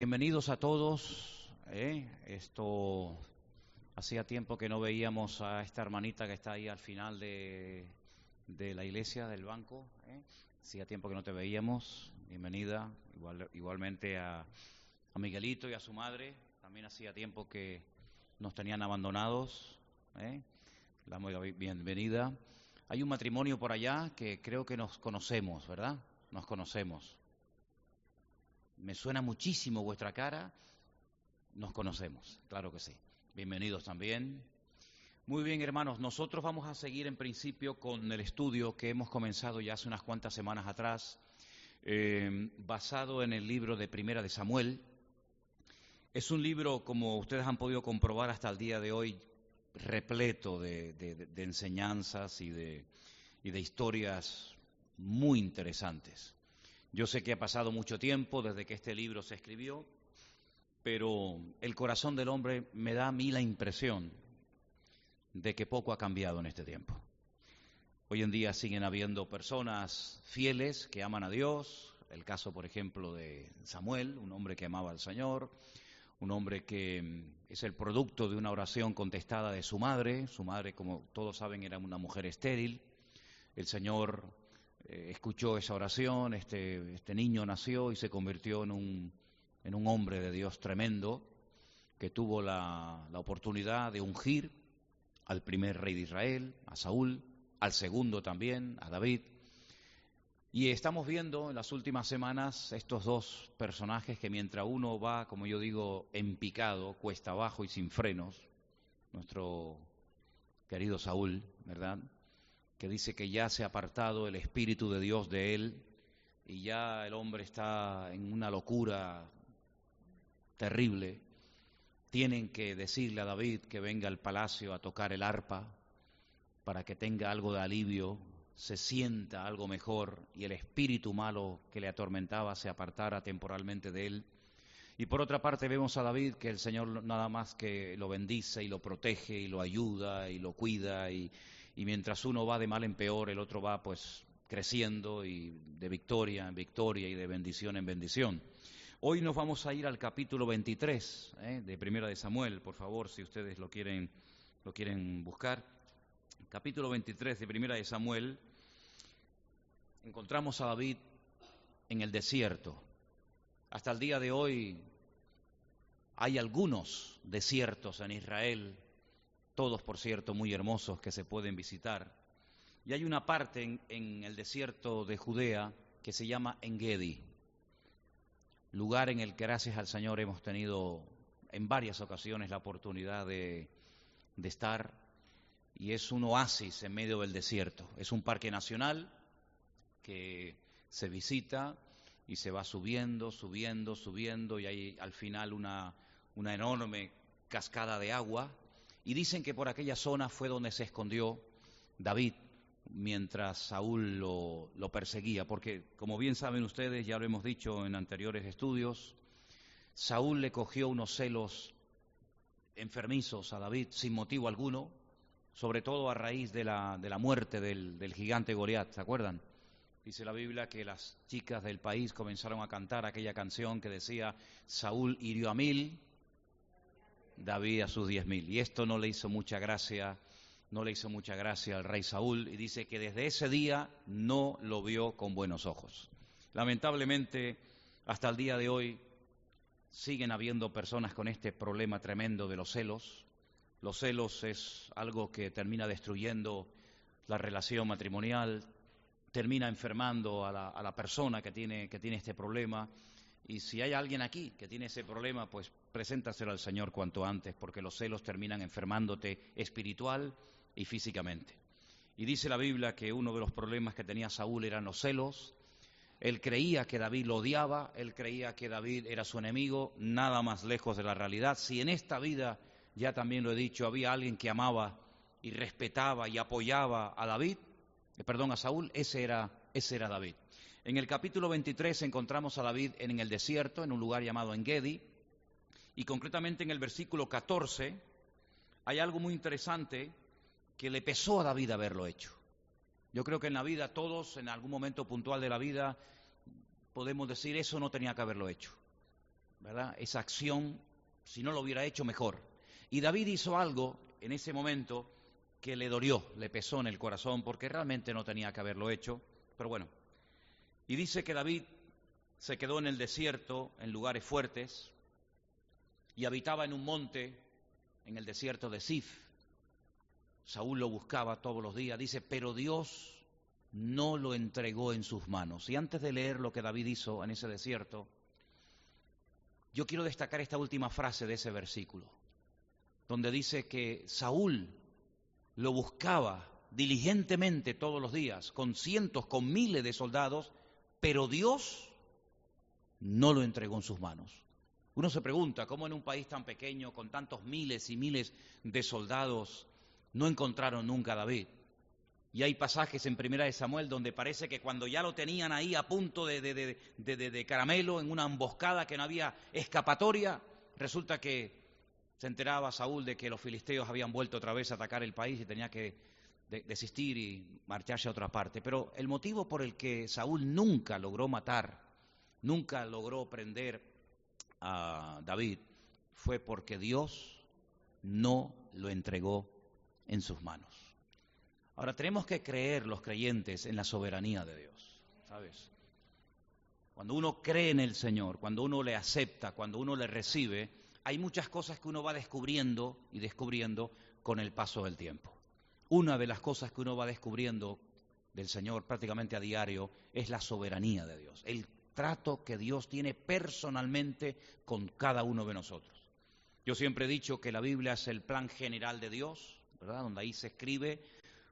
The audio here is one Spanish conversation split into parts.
Bienvenidos a todos. ¿eh? Esto hacía tiempo que no veíamos a esta hermanita que está ahí al final de, de la iglesia, del banco. ¿eh? Hacía tiempo que no te veíamos. Bienvenida. Igual, igualmente a, Miguelito y a su madre. También hacía tiempo que nos tenían abandonados. ¿eh? La bienvenida. Hay un matrimonio por allá que creo que nos conocemos, ¿verdad? Nos conocemos. Me suena muchísimo vuestra cara. Nos conocemos, claro que sí. Bienvenidos también. Muy bien, hermanos, nosotros vamos a seguir en principio con el estudio que hemos comenzado ya hace unas cuantas semanas atrás, eh, basado en el libro de Primera de Samuel. Es un libro, como ustedes han podido comprobar hasta el día de hoy, repleto de, de, enseñanzas y de, y de historias muy interesantes. Yo sé que ha pasado mucho tiempo desde que este libro se escribió, pero el corazón del hombre me da a mí la impresión de que poco ha cambiado en este tiempo. Hoy en día siguen habiendo personas fieles que aman a Dios, el caso, por ejemplo, de Samuel, un hombre que amaba al Señor, un hombre que es el producto de una oración contestada de su madre, su madre, como todos saben, era una mujer estéril, el Señor eh, escuchó esa oración, este, este niño nació y se convirtió en un, en un hombre de Dios tremendo que tuvo la, la oportunidad de ungir al primer rey de Israel, a Saúl, al segundo también, a David. Y estamos viendo en las últimas semanas estos dos personajes que mientras uno va, como yo digo, en picado, cuesta abajo y sin frenos, nuestro querido Saúl, ¿verdad? Que dice que ya se ha apartado el Espíritu de Dios de él y ya el hombre está en una locura terrible. Tienen que decirle a David que venga al palacio a tocar el arpa para que tenga algo de alivio, se sienta algo mejor y el espíritu malo que le atormentaba se apartara temporalmente de él. Y por otra parte vemos a David que el Señor nada más que lo bendice y lo protege y lo ayuda y lo cuida y, y mientras uno va de mal en peor, el otro va pues creciendo y de victoria en victoria y de bendición en bendición. Hoy nos vamos a ir al capítulo 23 ¿eh? de Primera de Samuel, por favor, si ustedes lo quieren, lo quieren buscar. Capítulo 23 de Primera de Samuel, encontramos a David en el desierto. Hasta el día de hoy hay algunos desiertos en Israel todos por cierto muy hermosos que se pueden visitar. Y hay una parte en, el desierto de Judea que se llama Engedi, lugar en el que gracias al Señor hemos tenido en varias ocasiones la oportunidad de, estar y es un oasis en medio del desierto. Es un parque nacional que se visita y se va subiendo, subiendo, subiendo y hay al final una enorme cascada de agua y dicen que por aquella zona fue donde se escondió David mientras Saúl lo, lo, perseguía, porque como bien saben ustedes, ya lo hemos dicho en anteriores estudios, Saúl le cogió unos celos enfermizos a David sin motivo alguno, sobre todo a raíz de la, de la muerte del, del gigante Goliat, ¿se acuerdan? Dice la Biblia que las chicas del país comenzaron a cantar aquella canción que decía, Saúl hirió a mil, David a sus diez mil. Y esto no le hizo mucha gracia, no le hizo mucha gracia al rey Saúl y dice que desde ese día no lo vio con buenos ojos. Lamentablemente, hasta el día de hoy siguen habiendo personas con este problema tremendo de los celos. Los celos es algo que termina destruyendo la relación matrimonial, termina enfermando a la, persona que tiene, que tiene este problema y si hay alguien aquí que tiene ese problema, pues preséntaselo al Señor cuanto antes, porque los celos terminan enfermándote espiritual y físicamente. Y dice la Biblia que uno de los problemas que tenía Saúl eran los celos. Él creía que David lo odiaba, él creía que David era su enemigo, nada más lejos de la realidad. Si en esta vida, ya también lo he dicho, había alguien que amaba y respetaba y apoyaba a David, eh, perdón, a Saúl, ese era, ese era David. En el capítulo 23 encontramos a David en el desierto, en un lugar llamado Engedi, y concretamente en el versículo 14 hay algo muy interesante que le pesó a David haberlo hecho. Yo creo que en la vida todos, en algún momento puntual de la vida, podemos decir eso no tenía que haberlo hecho. ¿verdad? Esa acción, si no lo hubiera hecho, mejor. Y David hizo algo en ese momento que le dolió, le pesó en el corazón, porque realmente no tenía que haberlo hecho, pero bueno. Y dice que David se quedó en el desierto, en lugares fuertes, y habitaba en un monte, en el desierto de Sif. Saúl lo buscaba todos los días, dice, pero Dios no lo entregó en sus manos. Y antes de leer lo que David hizo en ese desierto, yo quiero destacar esta última frase de ese versículo, donde dice que Saúl lo buscaba diligentemente todos los días, con cientos, con miles de soldados, pero Dios no lo entregó en sus manos. Uno se pregunta, ¿cómo en un país tan pequeño, con tantos miles y miles de soldados, no encontraron nunca a David? Y hay pasajes en Primera de Samuel donde parece que cuando ya lo tenían ahí a punto de, de, caramelo, en una emboscada que no había escapatoria, resulta que se enteraba Saúl de que los filisteos habían vuelto otra vez a atacar el país y tenía que desistir y marcharse a otra parte. Pero el motivo por el que Saúl nunca logró matar, nunca logró prender a David, fue porque Dios no lo entregó en sus manos. Ahora tenemos que creer los creyentes en la soberanía de Dios, ¿sabes? Cuando uno cree en el Señor, cuando uno le acepta, cuando uno le recibe, hay muchas cosas que uno va descubriendo y descubriendo con el paso del tiempo. Una de las cosas que uno va descubriendo del Señor prácticamente a diario es la soberanía de Dios, el trato que Dios tiene personalmente con cada uno de nosotros. Yo siempre he dicho que la Biblia es el plan general de Dios, ¿verdad? Donde ahí se escribe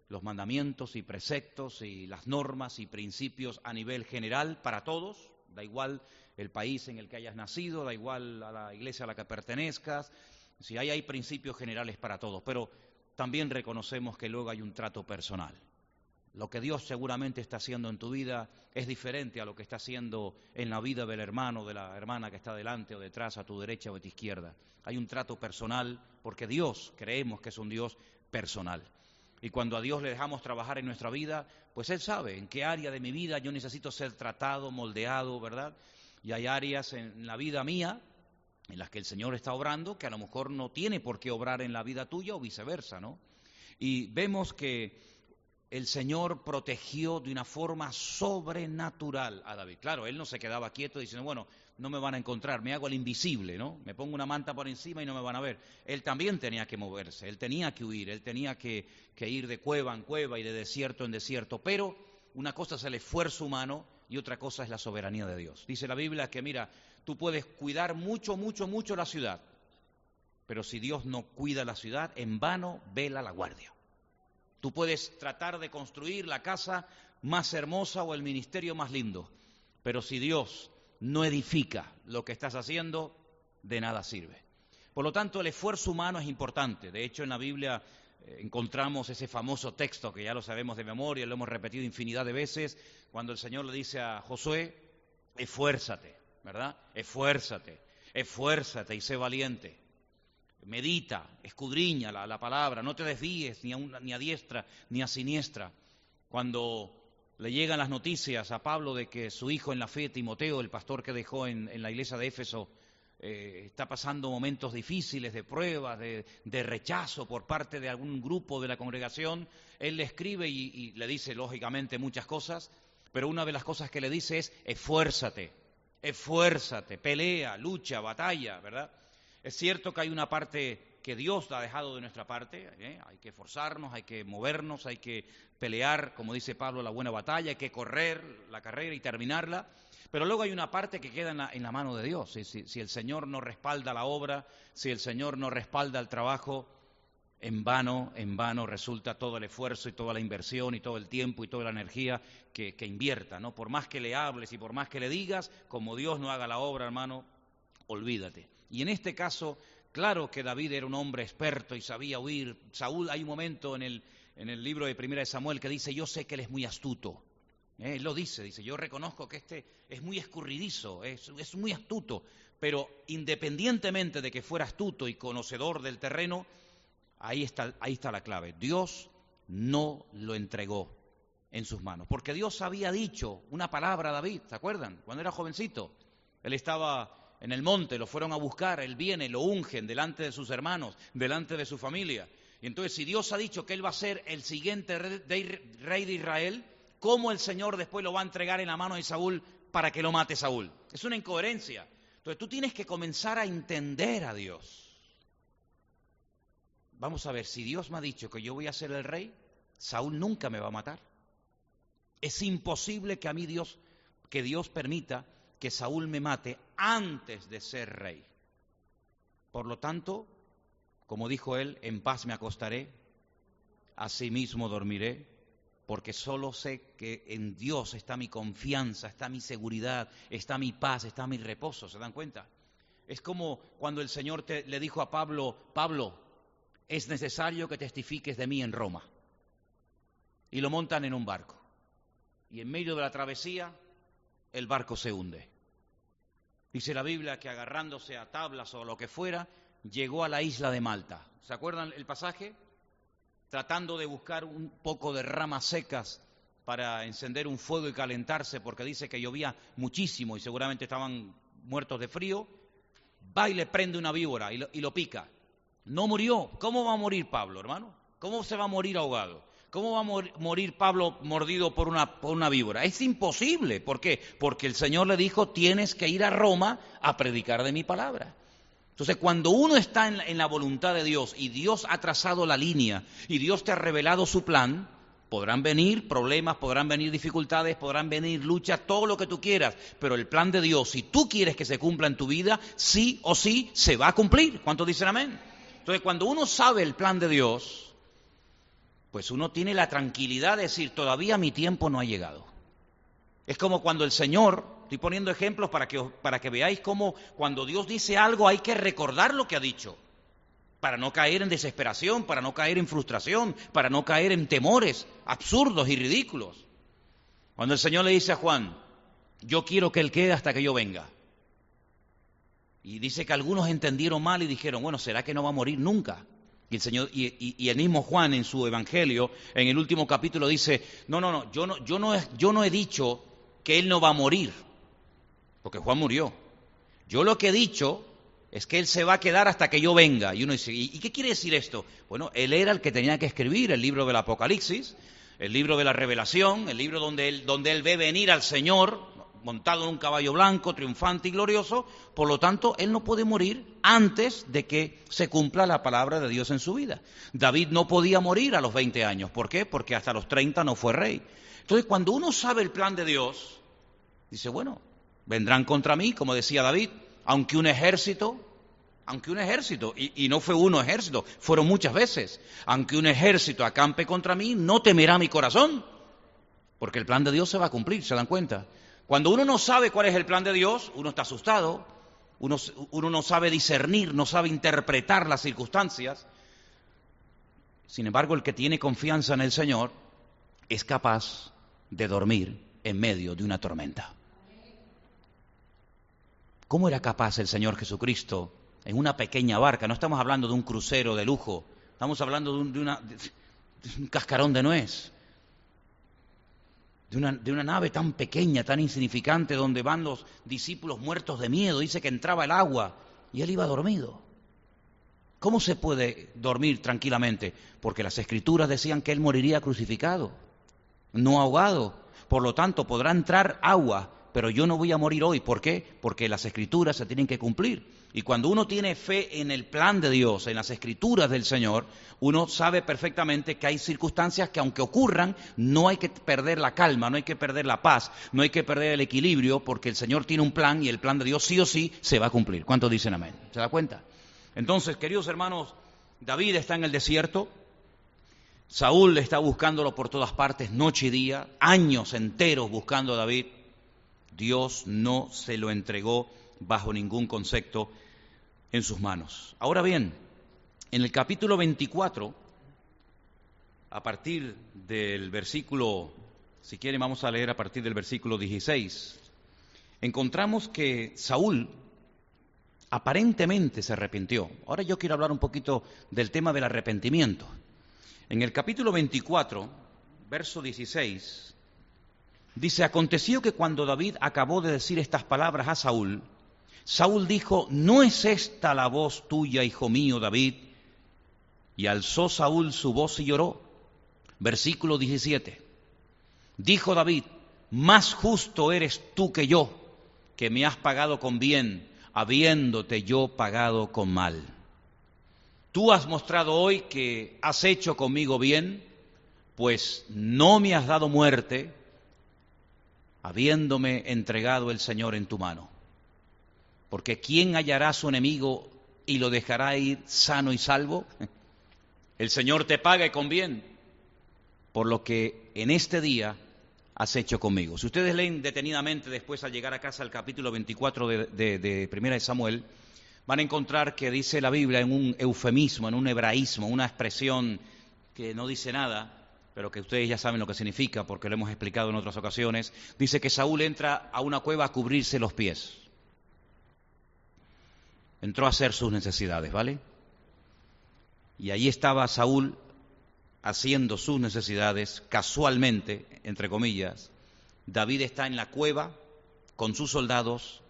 los mandamientos y preceptos y las normas y principios a nivel general para todos, da igual el país en el que hayas nacido, da igual a la iglesia a la que pertenezcas, si hay, hay principios generales para todos, pero también reconocemos que luego hay un trato personal. Lo que Dios seguramente está haciendo en tu vida es diferente a lo que está haciendo en la vida del hermano, de la hermana que está delante o detrás, a tu derecha o a tu izquierda. Hay un trato personal porque Dios, creemos que es un Dios personal. Y cuando a Dios le dejamos trabajar en nuestra vida, pues Él sabe en qué área de mi vida yo necesito ser tratado, moldeado, ¿verdad? Y hay áreas en la vida mía en las que el Señor está obrando que a lo mejor no tiene por qué obrar en la vida tuya o viceversa, ¿no? Y vemos que el Señor protegió de una forma sobrenatural a David. Claro, él no se quedaba quieto diciendo, bueno, no me van a encontrar, me hago el invisible, ¿no? Me pongo una manta por encima y no me van a ver. Él también tenía que moverse, él tenía que huir, él tenía que, ir de cueva en cueva y de desierto en desierto. Pero una cosa es el esfuerzo humano y otra cosa es la soberanía de Dios. Dice la Biblia que, mira, tú puedes cuidar mucho, mucho, mucho la ciudad, pero si Dios no cuida la ciudad, en vano vela la guardia. Tú puedes tratar de construir la casa más hermosa o el ministerio más lindo, pero si Dios no edifica lo que estás haciendo, de nada sirve. Por lo tanto, el esfuerzo humano es importante. De hecho, en la Biblia eh, encontramos ese famoso texto que ya lo sabemos de memoria, lo hemos repetido infinidad de veces, cuando el Señor le dice a Josué, esfuérzate, ¿verdad? Esfuérzate, esfuérzate y sé valiente. Medita, escudriña la, palabra, no te desvíes ni a, ni a diestra ni a siniestra. Cuando le llegan las noticias a Pablo de que su hijo en la fe, Timoteo, el pastor que dejó en, la iglesia de Éfeso, eh, está pasando momentos difíciles de pruebas, de, rechazo por parte de algún grupo de la congregación, él le escribe y, y, le dice lógicamente muchas cosas, pero una de las cosas que le dice es esfuérzate, esfuérzate, pelea, lucha, batalla, ¿verdad? Es cierto que hay una parte que Dios ha dejado de nuestra parte. ¿eh? Hay que esforzarnos, hay que movernos, hay que pelear, como dice Pablo, la buena batalla, hay que correr la carrera y terminarla. Pero luego hay una parte que queda en la, mano de Dios. Si, el Señor no respalda la obra, si el Señor no respalda el trabajo, en vano, en vano resulta todo el esfuerzo y toda la inversión y todo el tiempo y toda la energía que, invierta, ¿no? Por más que le hables y por más que le digas, como Dios no haga la obra, hermano, olvídate. Y en este caso, Claro que David era un hombre experto y sabía huir. Saúl, hay un momento en el, en el libro de Primera de Samuel que dice, yo sé que él es muy astuto. ¿Eh? Él lo dice, dice, yo reconozco que este es muy escurridizo, es, es muy astuto, pero independientemente de que fuera astuto y conocedor del terreno, ahí está, ahí está la clave. Dios no lo entregó en sus manos, porque Dios había dicho una palabra a David, ¿se acuerdan? Cuando era jovencito, él estaba en el monte, lo fueron a buscar, él viene, lo ungen delante de sus hermanos, delante de su familia. Y entonces, si Dios ha dicho que él va a ser el siguiente rey de Israel, ¿cómo el Señor después lo va a entregar en la mano de Saúl para que lo mate Saúl? Es una incoherencia. Entonces tú tienes que comenzar a entender a Dios. Vamos a ver, si Dios me ha dicho que yo voy a ser el rey, Saúl nunca me va a matar. Es imposible que a mí Dios, que Dios permita que Saúl me mate antes de ser rey. Por lo tanto, como dijo él, en paz me acostaré, asimismo dormiré, porque solo sé que en Dios está mi confianza, está mi seguridad, está mi paz, está mi reposo, ¿se dan cuenta? Es como cuando el Señor le dijo a Pablo, Pablo, es necesario que testifiques de mí en Roma. Y lo montan en un barco. Y en medio de la travesía, el barco se hunde. Dice la Biblia que agarrándose a tablas o lo que fuera, llegó a la isla de Malta. ¿Se acuerdan el pasaje? Tratando de buscar un poco de ramas secas para encender un fuego y calentarse, porque dice que llovía muchísimo y seguramente estaban muertos de frío, va y le prende una víbora y lo, y lo pica. No murió. ¿Cómo va a morir Pablo, hermano? ¿Cómo se va a morir ahogado? ¿Cómo va a morir Pablo mordido por una, víbora? Es imposible. ¿Por qué? Porque el Señor le dijo, tienes que ir a Roma a predicar de mi palabra. Entonces, cuando uno está en la, en la, voluntad de Dios y Dios ha trazado la línea y Dios te ha revelado su plan, podrán venir problemas, podrán venir dificultades, podrán venir luchas, todo lo que tú quieras, pero el plan de Dios, si tú quieres que se cumpla en tu vida, sí o sí se va a cumplir. ¿Cuántos dicen amén? Entonces, cuando uno sabe el plan de Dios, pues uno tiene la tranquilidad de decir, todavía mi tiempo no ha llegado. Es como cuando el Señor, estoy poniendo ejemplos para que, para que veáis cómo cuando Dios dice algo hay que recordar lo que ha dicho, para no caer en desesperación, para no caer en frustración, para no caer en temores absurdos y ridículos. Cuando el Señor le dice a Juan, yo quiero que Él quede hasta que yo venga. Y dice que algunos entendieron mal y dijeron, bueno, ¿será que no va a morir nunca? Y el, Señor, y, el mismo Juan en su Evangelio, en el último capítulo, dice, no, no, no, yo no, yo no, yo no he dicho que él no va a morir, porque Juan murió. Yo lo que he dicho es que él se va a quedar hasta que yo venga. Y uno dice, ¿y qué quiere decir esto? Bueno, él era el que tenía que escribir el libro del Apocalipsis, el libro de la Revelación, el libro donde él, donde él ve venir al Señor, montado en un caballo blanco, triunfante y glorioso, por lo tanto, él no puede morir antes de que se cumpla la palabra de Dios en su vida. David no podía morir a los 20 años, ¿por qué? Porque hasta los 30 no fue rey. Entonces, cuando uno sabe el plan de Dios, dice, bueno, vendrán contra mí, como decía David, aunque un ejército, aunque un ejército, y, no fue uno ejército, fueron muchas veces, aunque un ejército acampe contra mí, no temerá mi corazón, porque el plan de Dios se va a cumplir, ¿se dan cuenta? Cuando uno no sabe cuál es el plan de Dios, uno está asustado, uno, no sabe discernir, no sabe interpretar las circunstancias. Sin embargo, el que tiene confianza en el Señor es capaz de dormir en medio de una tormenta. ¿Cómo era capaz el Señor Jesucristo en una pequeña barca? No estamos hablando de un crucero de lujo, estamos hablando de un, de un cascarón de nuez de una, nave tan pequeña, tan insignificante, donde van los discípulos muertos de miedo. Dice que entraba el agua y él iba dormido. ¿Cómo se puede dormir tranquilamente? Porque las escrituras decían que él moriría crucificado, no ahogado. Por lo tanto, podrá entrar agua, pero yo no voy a morir hoy. ¿Por qué? Porque las escrituras se tienen que cumplir. Y cuando uno tiene fe en el plan de Dios, en las escrituras del Señor, uno sabe perfectamente que hay circunstancias que aunque ocurran, no hay que perder la calma, no hay que perder la paz, no hay que perder el equilibrio, porque el Señor tiene un plan y el plan de Dios sí o sí se va a cumplir. ¿Cuántos dicen amén? ¿Se da cuenta? Entonces, queridos hermanos, David está en el desierto, Saúl está buscándolo por todas partes, noche y día, años enteros buscando a David. Dios no se lo entregó bajo ningún concepto en sus manos. Ahora bien, en el capítulo 24, a partir del versículo, si quieren vamos a leer a partir del versículo 16, encontramos que Saúl aparentemente se arrepintió. Ahora yo quiero hablar un poquito del tema del arrepentimiento. En el capítulo 24, verso 16, dice, aconteció que cuando David acabó de decir estas palabras a Saúl, Saúl dijo, ¿no es esta la voz tuya, hijo mío, David? Y alzó Saúl su voz y lloró. Versículo 17. Dijo David, más justo eres tú que yo, que me has pagado con bien, habiéndote yo pagado con mal. Tú has mostrado hoy que has hecho conmigo bien, pues no me has dado muerte, habiéndome entregado el Señor en tu mano. Porque ¿quién hallará a su enemigo y lo dejará ir sano y salvo? El Señor te pague con bien, por lo que en este día has hecho conmigo. Si ustedes leen detenidamente después al llegar a casa el capítulo 24 de, de, Primera de Samuel, van a encontrar que dice la Biblia en un eufemismo, en un hebraísmo, una expresión que no dice nada, pero que ustedes ya saben lo que significa porque lo hemos explicado en otras ocasiones, dice que Saúl entra a una cueva a cubrirse los pies. Entró a hacer sus necesidades, ¿vale? Y allí estaba Saúl haciendo sus necesidades casualmente, entre comillas, David está en la cueva con sus soldados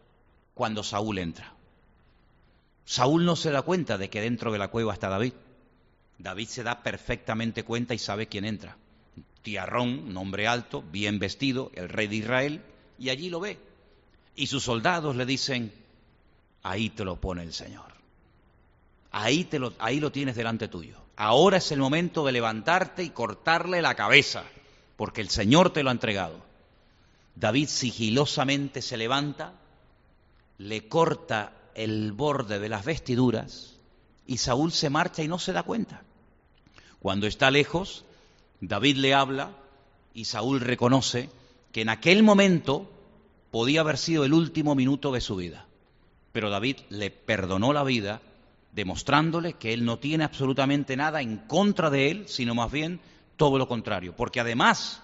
cuando Saúl entra. Saúl no se da cuenta de que dentro de la cueva está David. David se da perfectamente cuenta y sabe quién entra. Tiarrón, nombre alto, bien vestido, el rey de Israel, y allí lo ve. Y sus soldados le dicen, ahí te lo pone el Señor. Ahí, te lo, ahí lo tienes delante tuyo. Ahora es el momento de levantarte y cortarle la cabeza, porque el Señor te lo ha entregado. David sigilosamente se levanta, le corta el borde de las vestiduras y Saúl se marcha y no se da cuenta. Cuando está lejos, David le habla y Saúl reconoce que en aquel momento podía haber sido el último minuto de su vida. Pero David le perdonó la vida demostrándole que él no tiene absolutamente nada en contra de él, sino más bien todo lo contrario, porque además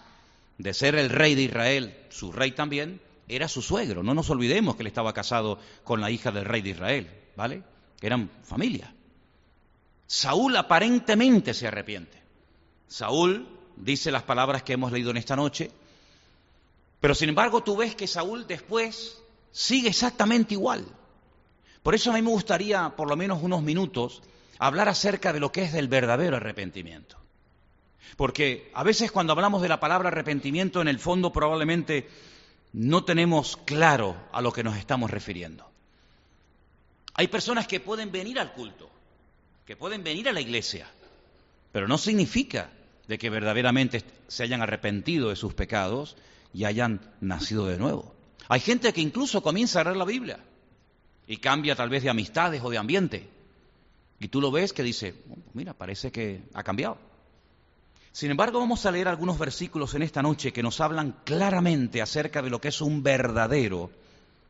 de ser el rey de Israel, su rey también, era su suegro. No nos olvidemos que él estaba casado con la hija del rey de Israel, ¿vale? Eran familia. Saúl aparentemente se arrepiente. Saúl dice las palabras que hemos leído en esta noche, pero sin embargo tú ves que Saúl después sigue exactamente igual. Por eso a mí me gustaría, por lo menos unos minutos, hablar acerca de lo que es el verdadero arrepentimiento. Porque a veces cuando hablamos de la palabra arrepentimiento, en el fondo probablemente no tenemos claro a lo que nos estamos refiriendo. Hay personas que pueden venir al culto, que pueden venir a la iglesia, pero no significa de que verdaderamente se hayan arrepentido de sus pecados y hayan nacido de nuevo. Hay gente que incluso comienza a leer la Biblia, y cambia tal vez de amistades o de ambiente. Y tú lo ves que dice, mira, parece que ha cambiado. Sin embargo, vamos a leer algunos versículos en esta noche que nos hablan claramente acerca de lo que es un verdadero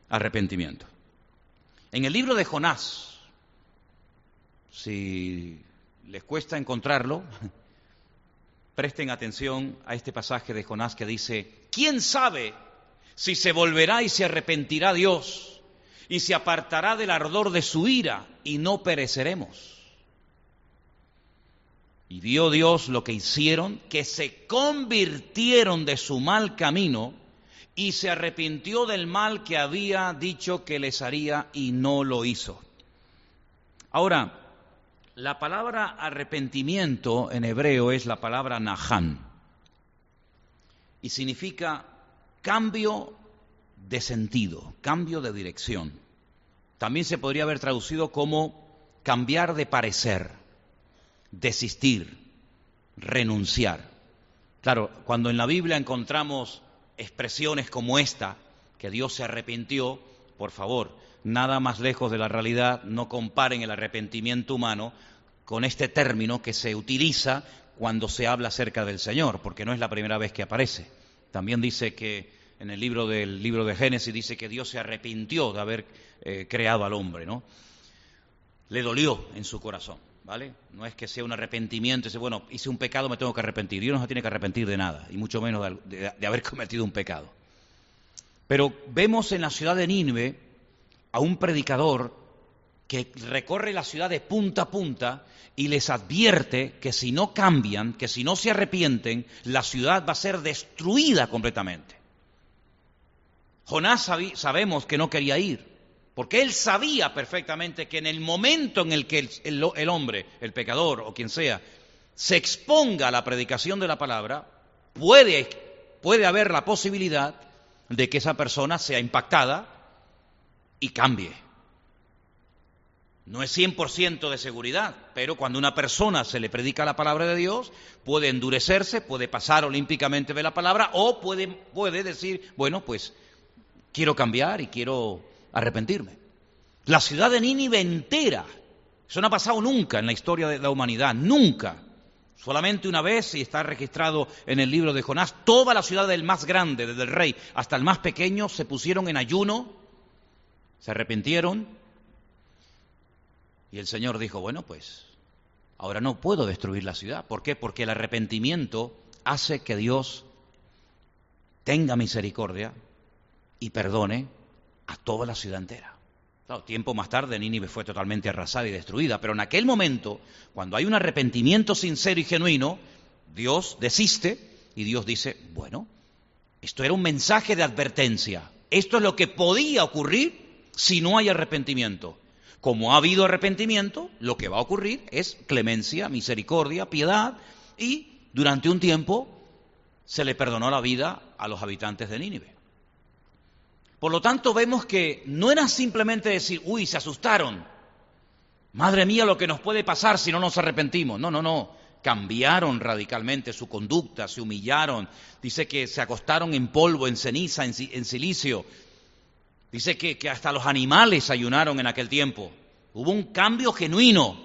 arrepentimiento. En el libro de Jonás, si les cuesta encontrarlo, presten atención a este pasaje de Jonás que dice, ¿quién sabe si se volverá y se arrepentirá Dios? y se apartará del ardor de su ira y no pereceremos. Y vio Dios lo que hicieron, que se convirtieron de su mal camino y se arrepintió del mal que había dicho que les haría y no lo hizo. Ahora, la palabra arrepentimiento en hebreo es la palabra nahan y significa cambio de sentido, cambio de dirección. También se podría haber traducido como cambiar de parecer, desistir, renunciar. Claro, cuando en la Biblia encontramos expresiones como esta, que Dios se arrepintió, por favor, nada más lejos de la realidad, no comparen el arrepentimiento humano con este término que se utiliza cuando se habla acerca del Señor, porque no es la primera vez que aparece. También dice que en el libro del libro de Génesis dice que Dios se arrepintió de haber eh, creado al hombre, ¿no? Le dolió en su corazón, ¿vale? No es que sea un arrepentimiento, dice, bueno, hice un pecado, me tengo que arrepentir. Dios no se tiene que arrepentir de nada, y mucho menos de, haber cometido un pecado. Pero vemos en la ciudad de Nínive a un predicador que recorre la ciudad de punta a punta y les advierte que si no cambian, que si no se arrepienten, la ciudad va a ser destruida completamente. Jonás sabemos que no quería ir, Porque él sabía perfectamente que en el momento en el que el, hombre, el pecador o quien sea, se exponga a la predicación de la palabra, puede, puede haber la posibilidad de que esa persona sea impactada y cambie. No es 100% de seguridad, pero cuando una persona se le predica la palabra de Dios, puede endurecerse, puede pasar olímpicamente de la palabra o puede, puede decir, bueno, pues quiero cambiar y quiero arrepentirme. La ciudad de Nínive entera, eso no ha pasado nunca en la historia de la humanidad, nunca. Solamente una vez, y está registrado en el libro de Jonás, toda la ciudad del más grande, desde el rey hasta el más pequeño, se pusieron en ayuno, se arrepintieron, y el Señor dijo, bueno, pues ahora no puedo destruir la ciudad. ¿Por qué? Porque el arrepentimiento hace que Dios tenga misericordia y perdone a toda la ciudad entera. Claro, tiempo más tarde Nínive fue totalmente arrasada y destruida, pero en aquel momento, cuando hay un arrepentimiento sincero y genuino, Dios desiste y Dios dice, bueno, esto era un mensaje de advertencia, esto es lo que podía ocurrir si no hay arrepentimiento. Como ha habido arrepentimiento, lo que va a ocurrir es clemencia, misericordia, piedad y durante un tiempo se le perdonó la vida a los habitantes de Nínive. Por lo tanto, vemos que no era simplemente decir, uy, se asustaron. Madre mía, lo que nos puede pasar si no nos arrepentimos. No, no, no. Cambiaron radicalmente su conducta, se humillaron. Dice que se acostaron en polvo, en ceniza, en, silicio. Dice que, hasta los animales ayunaron en aquel tiempo. Hubo un cambio genuino.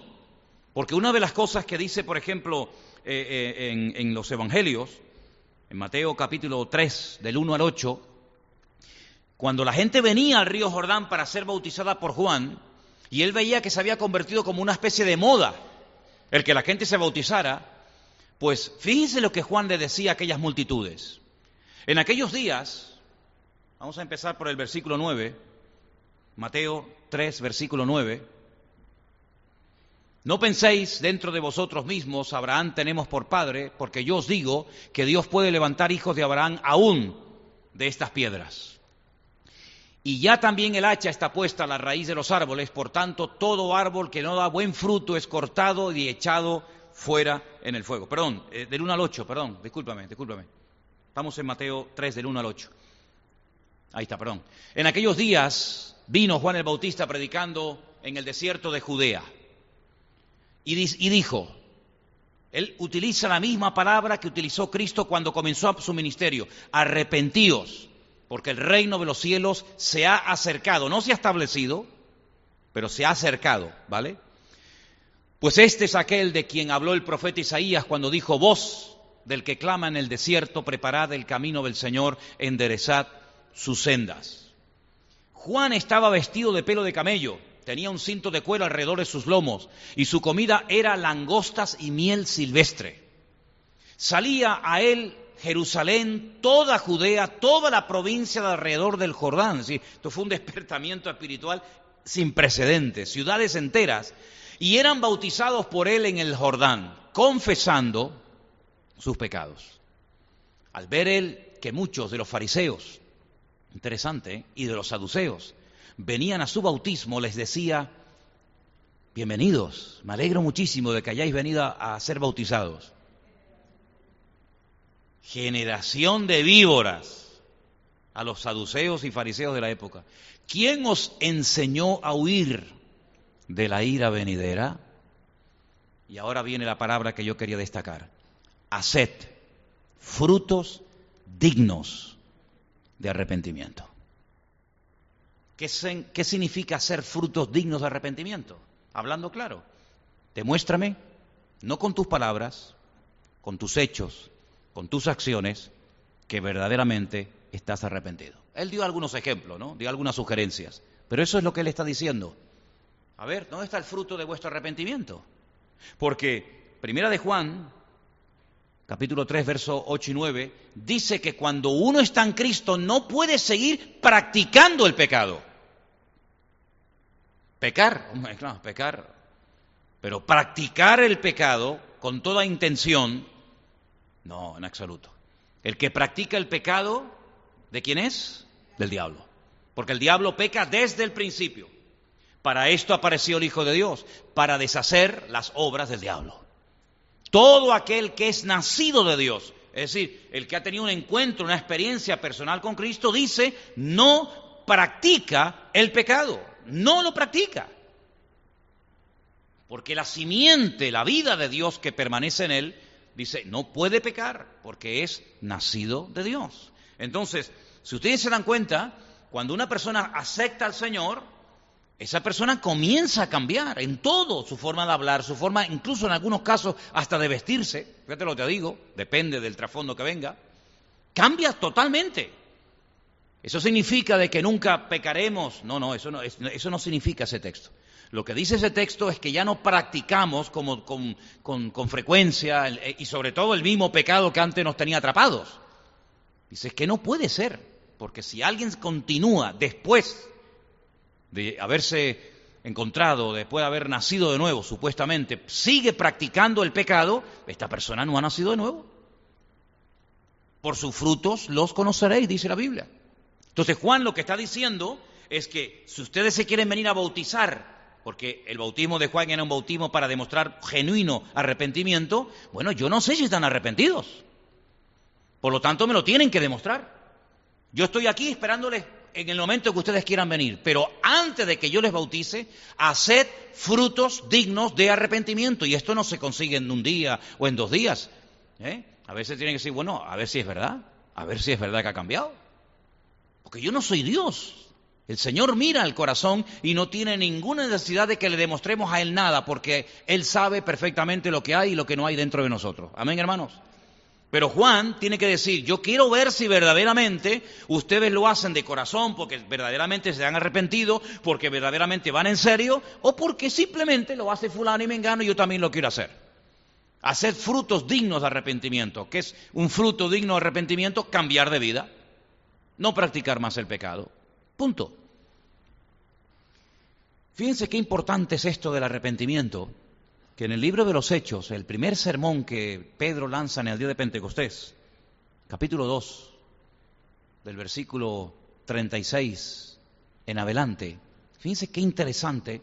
Porque una de las cosas que dice, por ejemplo, eh, eh, en, en los Evangelios, en Mateo capítulo 3, del 1 al 8, cuando la gente venía al río Jordán para ser bautizada por Juan, y él veía que se había convertido como una especie de moda el que la gente se bautizara, pues fíjense lo que Juan le decía a aquellas multitudes. En aquellos días, vamos a empezar por el versículo 9, Mateo 3, versículo 9, no penséis dentro de vosotros mismos, Abraham tenemos por padre, porque yo os digo que Dios puede levantar hijos de Abraham aún de estas piedras. Y ya también el hacha está puesta a la raíz de los árboles, por tanto todo árbol que no da buen fruto es cortado y echado fuera en el fuego. Perdón, eh, del 1 al 8, perdón, discúlpame, discúlpame. Estamos en Mateo 3, del 1 al 8. Ahí está, perdón. En aquellos días vino Juan el Bautista predicando en el desierto de Judea. Y, dijo, él utiliza la misma palabra que utilizó Cristo cuando comenzó su ministerio, arrepentíos porque el reino de los cielos se ha acercado, no se ha establecido, pero se ha acercado, ¿vale? Pues este es aquel de quien habló el profeta Isaías cuando dijo, voz del que clama en el desierto, preparad el camino del Señor, enderezad sus sendas. Juan estaba vestido de pelo de camello, tenía un cinto de cuero alrededor de sus lomos, y su comida era langostas y miel silvestre. Salía a él Jerusalén, toda Judea, toda la provincia de alrededor del Jordán. ¿sí? Esto fue un despertamiento espiritual sin precedentes, ciudades enteras, y eran bautizados por él en el Jordán, confesando sus pecados. Al ver él que muchos de los fariseos, interesante, y de los saduceos, venían a su bautismo, les decía, bienvenidos, me alegro muchísimo de que hayáis venido a ser bautizados generación de víboras a los saduceos y fariseos de la época. ¿Quién os enseñó a huir de la ira venidera? Y ahora viene la palabra que yo quería destacar. Haced frutos dignos de arrepentimiento. ¿Qué, ¿Qué, significa hacer frutos dignos de arrepentimiento? Hablando claro, demuéstrame, no con tus palabras, con tus hechos, con tus acciones que verdaderamente estás arrepentido. Él dio algunos ejemplos, ¿no? Dio algunas sugerencias. Pero eso es lo que él está diciendo. A ver, ¿dónde está el fruto de vuestro arrepentimiento? Porque Primera de Juan, capítulo 3, verso 8 y 9, dice que cuando uno está en Cristo no puede seguir practicando el pecado. Pecar, claro, pecar, pero practicar el pecado con toda intención no, en absoluto. El que practica el pecado, ¿de quién es? Del diablo. porque el diablo peca desde el principio. Para esto apareció el Hijo de Dios, para deshacer las obras del diablo. Todo aquel que es nacido de Dios, es decir, el que ha tenido un encuentro, una experiencia personal con Cristo, dice, no practica el pecado, no lo practica. Porque la simiente, la vida de Dios que permanece en él, dice, no puede pecar porque es nacido de Dios. Entonces, si ustedes se dan cuenta, cuando una persona acepta al Señor, esa persona comienza a cambiar en todo, su forma de hablar, su forma, incluso en algunos casos, hasta de vestirse. Fíjate lo que te digo, depende del trasfondo que venga. Cambia totalmente. ¿Eso significa de que nunca pecaremos? No, no, eso no, eso no significa ese texto. Lo que dice ese texto es que ya no practicamos como, con, con, frecuencia eh, y sobre todo el mismo pecado que antes nos tenía atrapados. Dice que no puede ser, porque si alguien continúa después de haberse encontrado, después de haber nacido de nuevo, supuestamente, sigue practicando el pecado, esta persona no ha nacido de nuevo. Por sus frutos los conoceréis, dice la Biblia. Entonces Juan lo que está diciendo es que si ustedes se quieren venir a bautizar porque el bautismo de Juan era un bautismo para demostrar genuino arrepentimiento, bueno, yo no sé si están arrepentidos. Por lo tanto, me lo tienen que demostrar. Yo estoy aquí esperándoles en el momento que ustedes quieran venir, pero antes de que yo les bautice, haced frutos dignos de arrepentimiento. Y esto no se consigue en un día o en dos días. ¿eh? A veces tienen que decir, bueno, a ver si es verdad, a ver si es verdad que ha cambiado. Porque yo no soy Dios. El Señor mira al corazón y no tiene ninguna necesidad de que le demostremos a Él nada, porque Él sabe perfectamente lo que hay y lo que no hay dentro de nosotros. Amén, hermanos. Pero Juan tiene que decir, yo quiero ver si verdaderamente ustedes lo hacen de corazón, porque verdaderamente se han arrepentido, porque verdaderamente van en serio, o porque simplemente lo hace fulano y mengano y yo también lo quiero hacer. Hacer frutos dignos de arrepentimiento. ¿Qué es un fruto digno de arrepentimiento? Cambiar de vida. No practicar más el pecado. Punto. Fíjense qué importante es esto del arrepentimiento, que en el libro de los Hechos, el primer sermón que Pedro lanza en el día de Pentecostés, capítulo 2, del versículo 36 en adelante, fíjense qué interesante,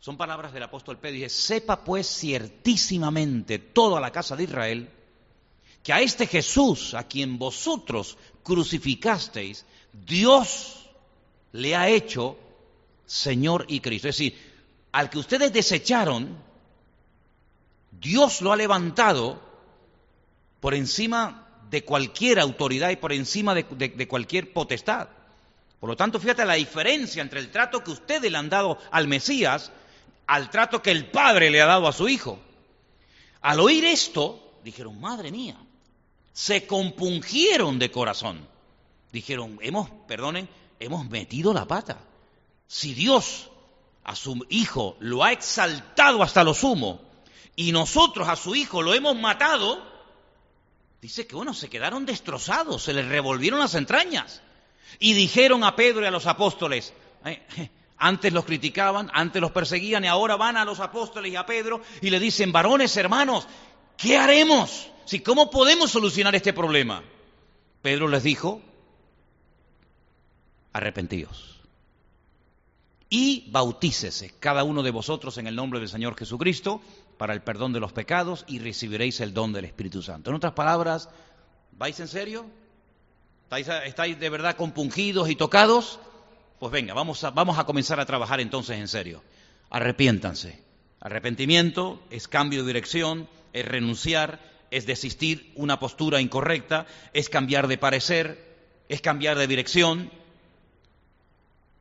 son palabras del apóstol Pedro, dice, sepa pues ciertísimamente toda la casa de Israel, que a este Jesús, a quien vosotros crucificasteis, Dios le ha hecho Señor y Cristo. Es decir, al que ustedes desecharon, Dios lo ha levantado por encima de cualquier autoridad y por encima de, cualquier potestad. Por lo tanto, fíjate la diferencia entre el trato que ustedes le han dado al Mesías al trato que el Padre le ha dado a su Hijo. Al oír esto, dijeron, madre mía, se compungieron de corazón. Dijeron, hemos, perdonen, hemos metido la pata. Si Dios a su Hijo lo ha exaltado hasta lo sumo y nosotros a su Hijo lo hemos matado, dice que bueno, se quedaron destrozados, se les revolvieron las entrañas. Y dijeron a Pedro y a los apóstoles, eh, antes los criticaban, antes los perseguían y ahora van a los apóstoles y a Pedro y le dicen, varones, hermanos, ¿qué haremos? Si, ¿Cómo podemos solucionar este problema? Pedro les dijo, arrepentidos. Y bautícese cada uno de vosotros en el nombre del Señor Jesucristo para el perdón de los pecados y recibiréis el don del Espíritu Santo. En otras palabras, ¿vais en serio? ¿Estáis, de verdad compungidos y tocados? Pues venga, vamos a, vamos a comenzar a trabajar entonces en serio. Arrepiéntanse. Arrepentimiento es cambio de dirección, es renunciar, es desistir una postura incorrecta, es cambiar de parecer, es cambiar de dirección,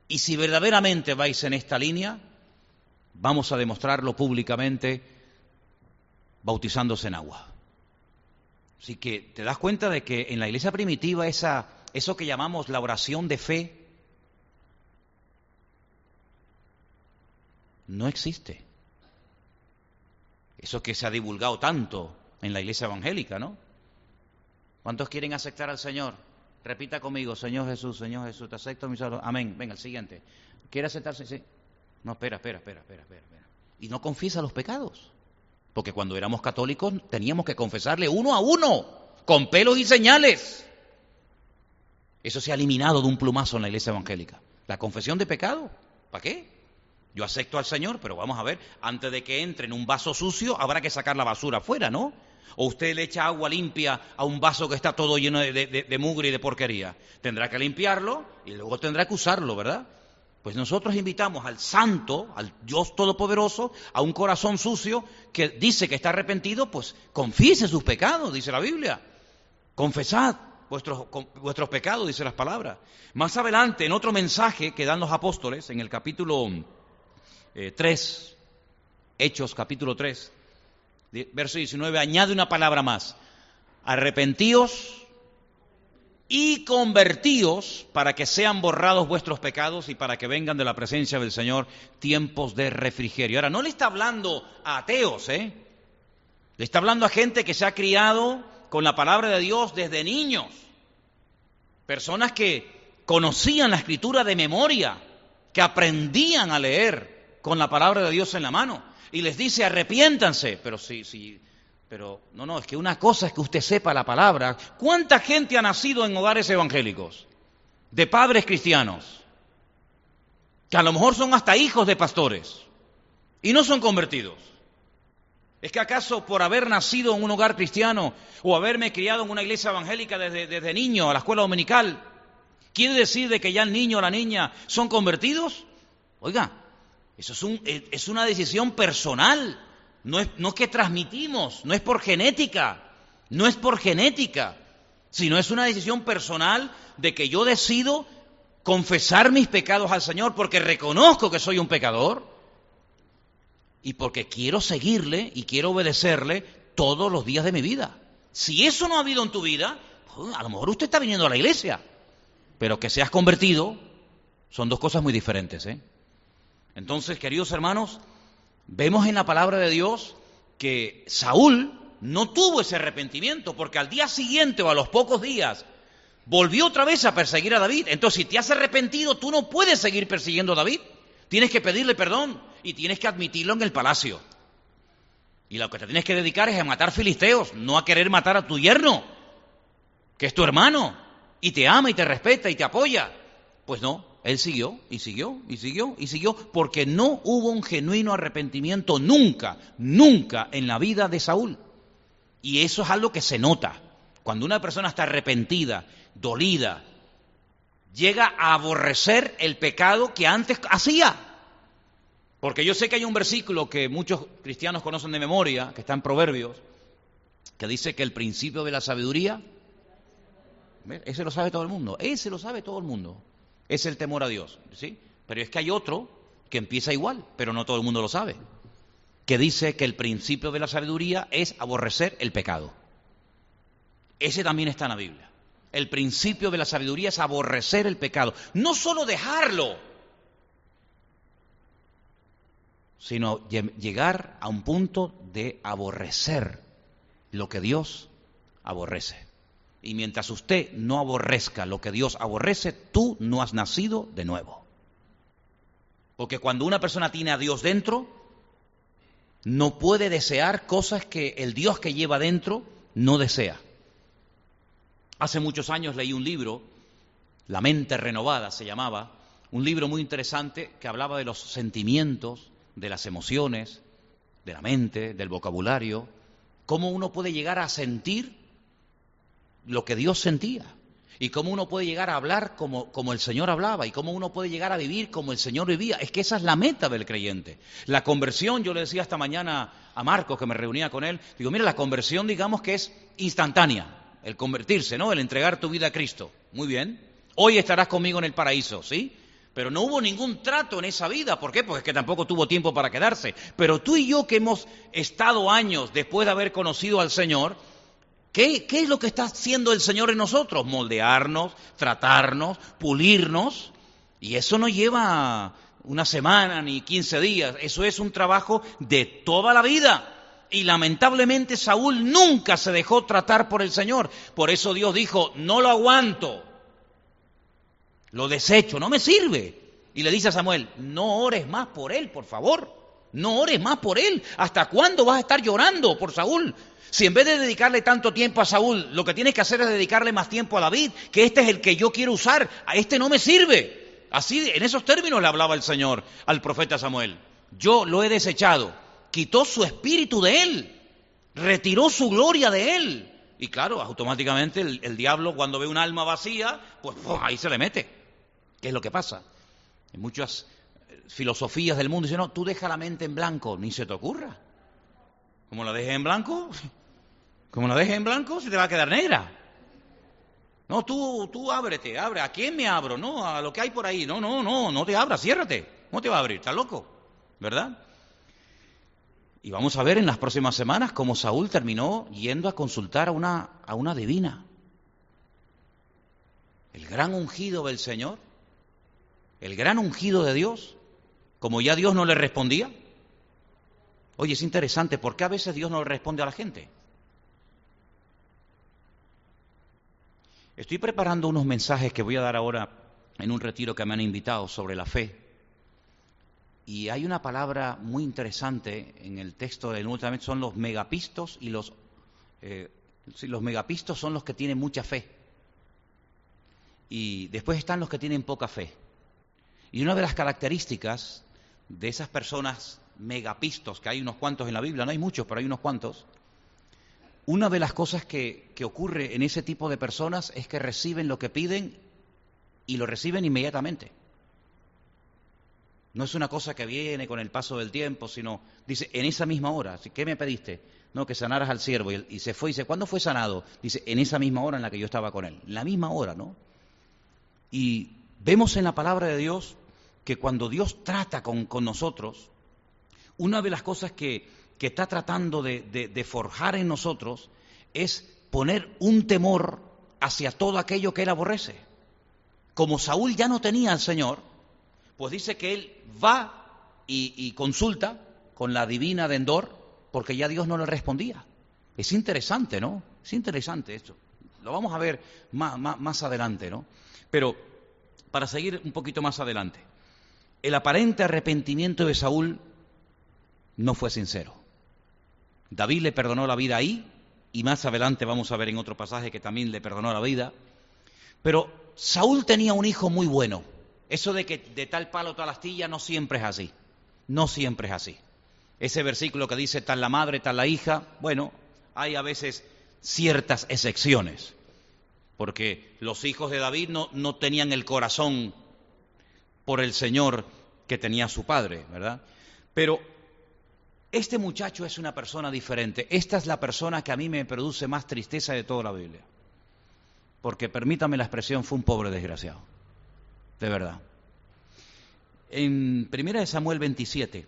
y si verdaderamente vais en esta línea, vamos a demostrarlo públicamente bautizándose en agua. Así que te das cuenta de que en la iglesia primitiva esa, eso que llamamos la oración de fe no existe. Eso que se ha divulgado tanto en la iglesia evangélica, ¿no? ¿Cuántos quieren aceptar al Señor? Repita conmigo, Señor Jesús, Señor Jesús, te acepto mi salud. Amén. Venga, el siguiente. ¿Quiere aceptarse? Sí. No, espera, espera, espera, espera, espera. Y no confiesa los pecados. Porque cuando éramos católicos teníamos que confesarle uno a uno, con pelos y señales. Eso se ha eliminado de un plumazo en la iglesia evangélica. La confesión de pecado, ¿para qué? Yo acepto al Señor, pero vamos a ver, antes de que entre en un vaso sucio, habrá que sacar la basura afuera, ¿no? O usted le echa agua limpia a un vaso que está todo lleno de, mugre y de porquería. Tendrá que limpiarlo y luego tendrá que usarlo, ¿verdad? Pues nosotros invitamos al santo, al Dios todopoderoso, a un corazón sucio que dice que está arrepentido, pues confiese sus pecados, dice la Biblia. Confesad vuestros, pecados, dice las palabras. Más adelante, en otro mensaje que dan los apóstoles, en el capítulo 3, eh, Hechos capítulo 3, verso 19, añade una palabra más. Arrepentíos y convertíos para que sean borrados vuestros pecados y para que vengan de la presencia del Señor tiempos de refrigerio. Ahora, no le está hablando a ateos, ¿eh? Le está hablando a gente que se ha criado con la palabra de Dios desde niños. Personas que conocían la escritura de memoria, que aprendían a leer con la palabra de Dios en la mano y les dice arrepiéntanse, pero sí, sí, pero no, no, es que una cosa es que usted sepa la palabra. ¿Cuánta gente ha nacido en hogares evangélicos? De padres cristianos, que a lo mejor son hasta hijos de pastores y no son convertidos. ¿Es que acaso por haber nacido en un hogar cristiano o haberme criado en una iglesia evangélica desde, desde niño a la escuela dominical, quiere decir de que ya el niño o la niña son convertidos? Oiga, eso es, una decisión personal, no es, no que transmitimos, no es por genética, no es por genética, sino es una decisión personal de que yo decido confesar mis pecados al Señor porque reconozco que soy un pecador y porque quiero seguirle y quiero obedecerle todos los días de mi vida. Si eso no ha habido en tu vida, pues, a lo mejor usted está viniendo a la iglesia, pero que seas convertido son dos cosas muy diferentes, ¿eh? Entonces, queridos hermanos, vemos en la palabra de Dios que Saúl no tuvo ese arrepentimiento, porque al día siguiente o a los pocos días volvió otra vez a perseguir a David. Entonces, si te has arrepentido, tú no puedes seguir persiguiendo a David. Tienes que pedirle perdón y tienes que admitirlo en el palacio. Y lo que te tienes que dedicar es a matar filisteos, no a querer matar a tu yerno, que es tu hermano, y te ama y te respeta y te apoya. Pues no, él siguió y siguió y siguió y siguió porque no hubo un genuino arrepentimiento nunca, nunca en la vida de Saúl. Y eso es algo que se nota. Cuando una persona está arrepentida, dolida, llega a aborrecer el pecado que antes hacía. Porque yo sé que hay un versículo que muchos cristianos conocen de memoria, que está en Proverbios, que dice que el principio de la sabiduría, ese lo sabe todo el mundo, ese lo sabe todo el mundo es el temor a Dios, ¿sí? Pero es que hay otro que empieza igual, pero no todo el mundo lo sabe, que dice que el principio de la sabiduría es aborrecer el pecado. Ese también está en la Biblia. El principio de la sabiduría es aborrecer el pecado, no solo dejarlo, sino llegar a un punto de aborrecer lo que Dios aborrece. Y mientras usted no aborrezca lo que Dios aborrece, tú no has nacido de nuevo. Porque cuando una persona tiene a Dios dentro, no puede desear cosas que el Dios que lleva dentro no desea. Hace muchos años leí un libro, La mente renovada se llamaba, un libro muy interesante que hablaba de los sentimientos, de las emociones, de la mente, del vocabulario, cómo uno puede llegar a sentir lo que Dios sentía y cómo uno puede llegar a hablar como, como, el Señor hablaba y cómo uno puede llegar a vivir como el Señor vivía. Es que esa es la meta del creyente. La conversión, yo le decía esta mañana a Marcos que me reunía con él, digo, mira, la conversión digamos que es instantánea, el convertirse, ¿no? El entregar tu vida a Cristo. Muy bien. Hoy estarás conmigo en el paraíso, ¿sí? Pero no hubo ningún trato en esa vida. ¿Por qué? Porque es que tampoco tuvo tiempo para quedarse. Pero tú y yo que hemos estado años después de haber conocido al Señor, ¿Qué, es lo que está haciendo el Señor en nosotros? Moldearnos, tratarnos, pulirnos. Y eso no lleva una semana ni quince días, eso es un trabajo de toda la vida. Y lamentablemente Saúl nunca se dejó tratar por el Señor. Por eso Dios dijo, no lo aguanto, lo desecho, no me sirve. Y le dice a Samuel, no ores más por él, por favor. No ores más por él. ¿Hasta cuándo vas a estar llorando por Saúl? Si en vez de dedicarle tanto tiempo a Saúl, lo que tienes que hacer es dedicarle más tiempo a David, que este es el que yo quiero usar, a este no me sirve. Así, en esos términos le hablaba el Señor al profeta Samuel. Yo lo he desechado, quitó su espíritu de él, retiró su gloria de él. Y claro, automáticamente el, diablo cuando ve un alma vacía, pues ahí se le mete. ¿Qué es lo que pasa? En muchas filosofías del mundo dicen, no, tú deja la mente en blanco, ni se te ocurra. Como la dejes en blanco, como la dejes en blanco, se te va a quedar negra. No, tú, tú ábrete, abre. ¿A quién me abro? No, a lo que hay por ahí. No, no, no, no te abras, ciérrate. ¿Cómo te va a abrir? ¿Estás loco? ¿Verdad? Y vamos a ver en las próximas semanas cómo Saúl terminó yendo a consultar a una, a una divina. El gran ungido del Señor, el gran ungido de Dios, como ya Dios no le respondía. Oye, es interesante, ¿por qué a veces Dios no le responde a la gente? Estoy preparando unos mensajes que voy a dar ahora en un retiro que me han invitado sobre la fe. Y hay una palabra muy interesante en el texto del Nuevo Testamento, son los megapistos y los... Eh, los megapistos son los que tienen mucha fe. Y después están los que tienen poca fe. Y una de las características de esas personas megapistos, que hay unos cuantos en la Biblia, no hay muchos, pero hay unos cuantos, una de las cosas que, ocurre en ese tipo de personas es que reciben lo que piden y lo reciben inmediatamente. No es una cosa que viene con el paso del tiempo, sino dice, en esa misma hora, ¿qué me pediste? No, que sanaras al siervo. Y, y se fue y dice, ¿cuándo fue sanado? Dice, en esa misma hora en la que yo estaba con él. En la misma hora, ¿no? Y vemos en la palabra de Dios que cuando Dios trata con, con nosotros, una de las cosas que, está tratando de, forjar en nosotros es poner un temor hacia todo aquello que él aborrece. Como Saúl ya no tenía al Señor, pues dice que él va y, consulta con la divina de Endor, porque ya Dios no le respondía. Es interesante, ¿no? Es interesante esto. Lo vamos a ver más, más adelante, ¿no? Pero para seguir un poquito más adelante, el aparente arrepentimiento de Saúl no fue sincero. David le perdonó la vida ahí, y más adelante vamos a ver en otro pasaje que también le perdonó la vida. Pero Saúl tenía un hijo muy bueno. Eso de que de tal palo tal astilla no siempre es así. No siempre es así. Ese versículo que dice tal la madre, tal la hija, bueno, hay a veces ciertas excepciones. Porque los hijos de David no, no tenían el corazón por el Señor que tenía su padre, ¿verdad? Pero este muchacho es una persona diferente. Esta es la persona que a mí me produce más tristeza de toda la Biblia. Porque, permítame la expresión, fue un pobre desgraciado. De verdad. En 1 Samuel 27,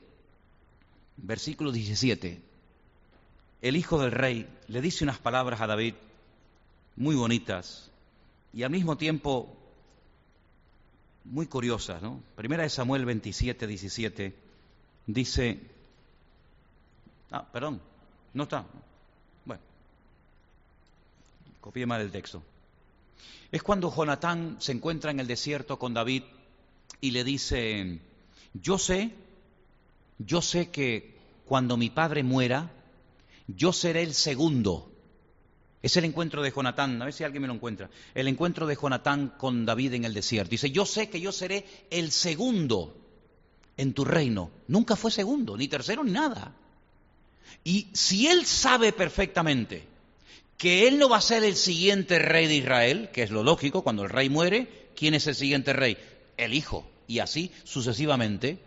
versículo 17, el hijo del rey le dice unas palabras a David muy bonitas y al mismo tiempo muy curiosas, ¿no? Primera de Samuel 27, 17 dice, Ah, perdón, no está. Bueno, copié mal el texto. Es cuando Jonatán se encuentra en el desierto con David y le dice, yo sé, yo sé que cuando mi padre muera, yo seré el segundo. Es el encuentro de Jonatán, a ver si alguien me lo encuentra. El encuentro de Jonatán con David en el desierto. Dice, yo sé que yo seré el segundo en tu reino. Nunca fue segundo, ni tercero, ni nada. Y si él sabe perfectamente que él no va a ser el siguiente rey de Israel, que es lo lógico, cuando el rey muere, ¿quién es el siguiente rey? El hijo, y así sucesivamente.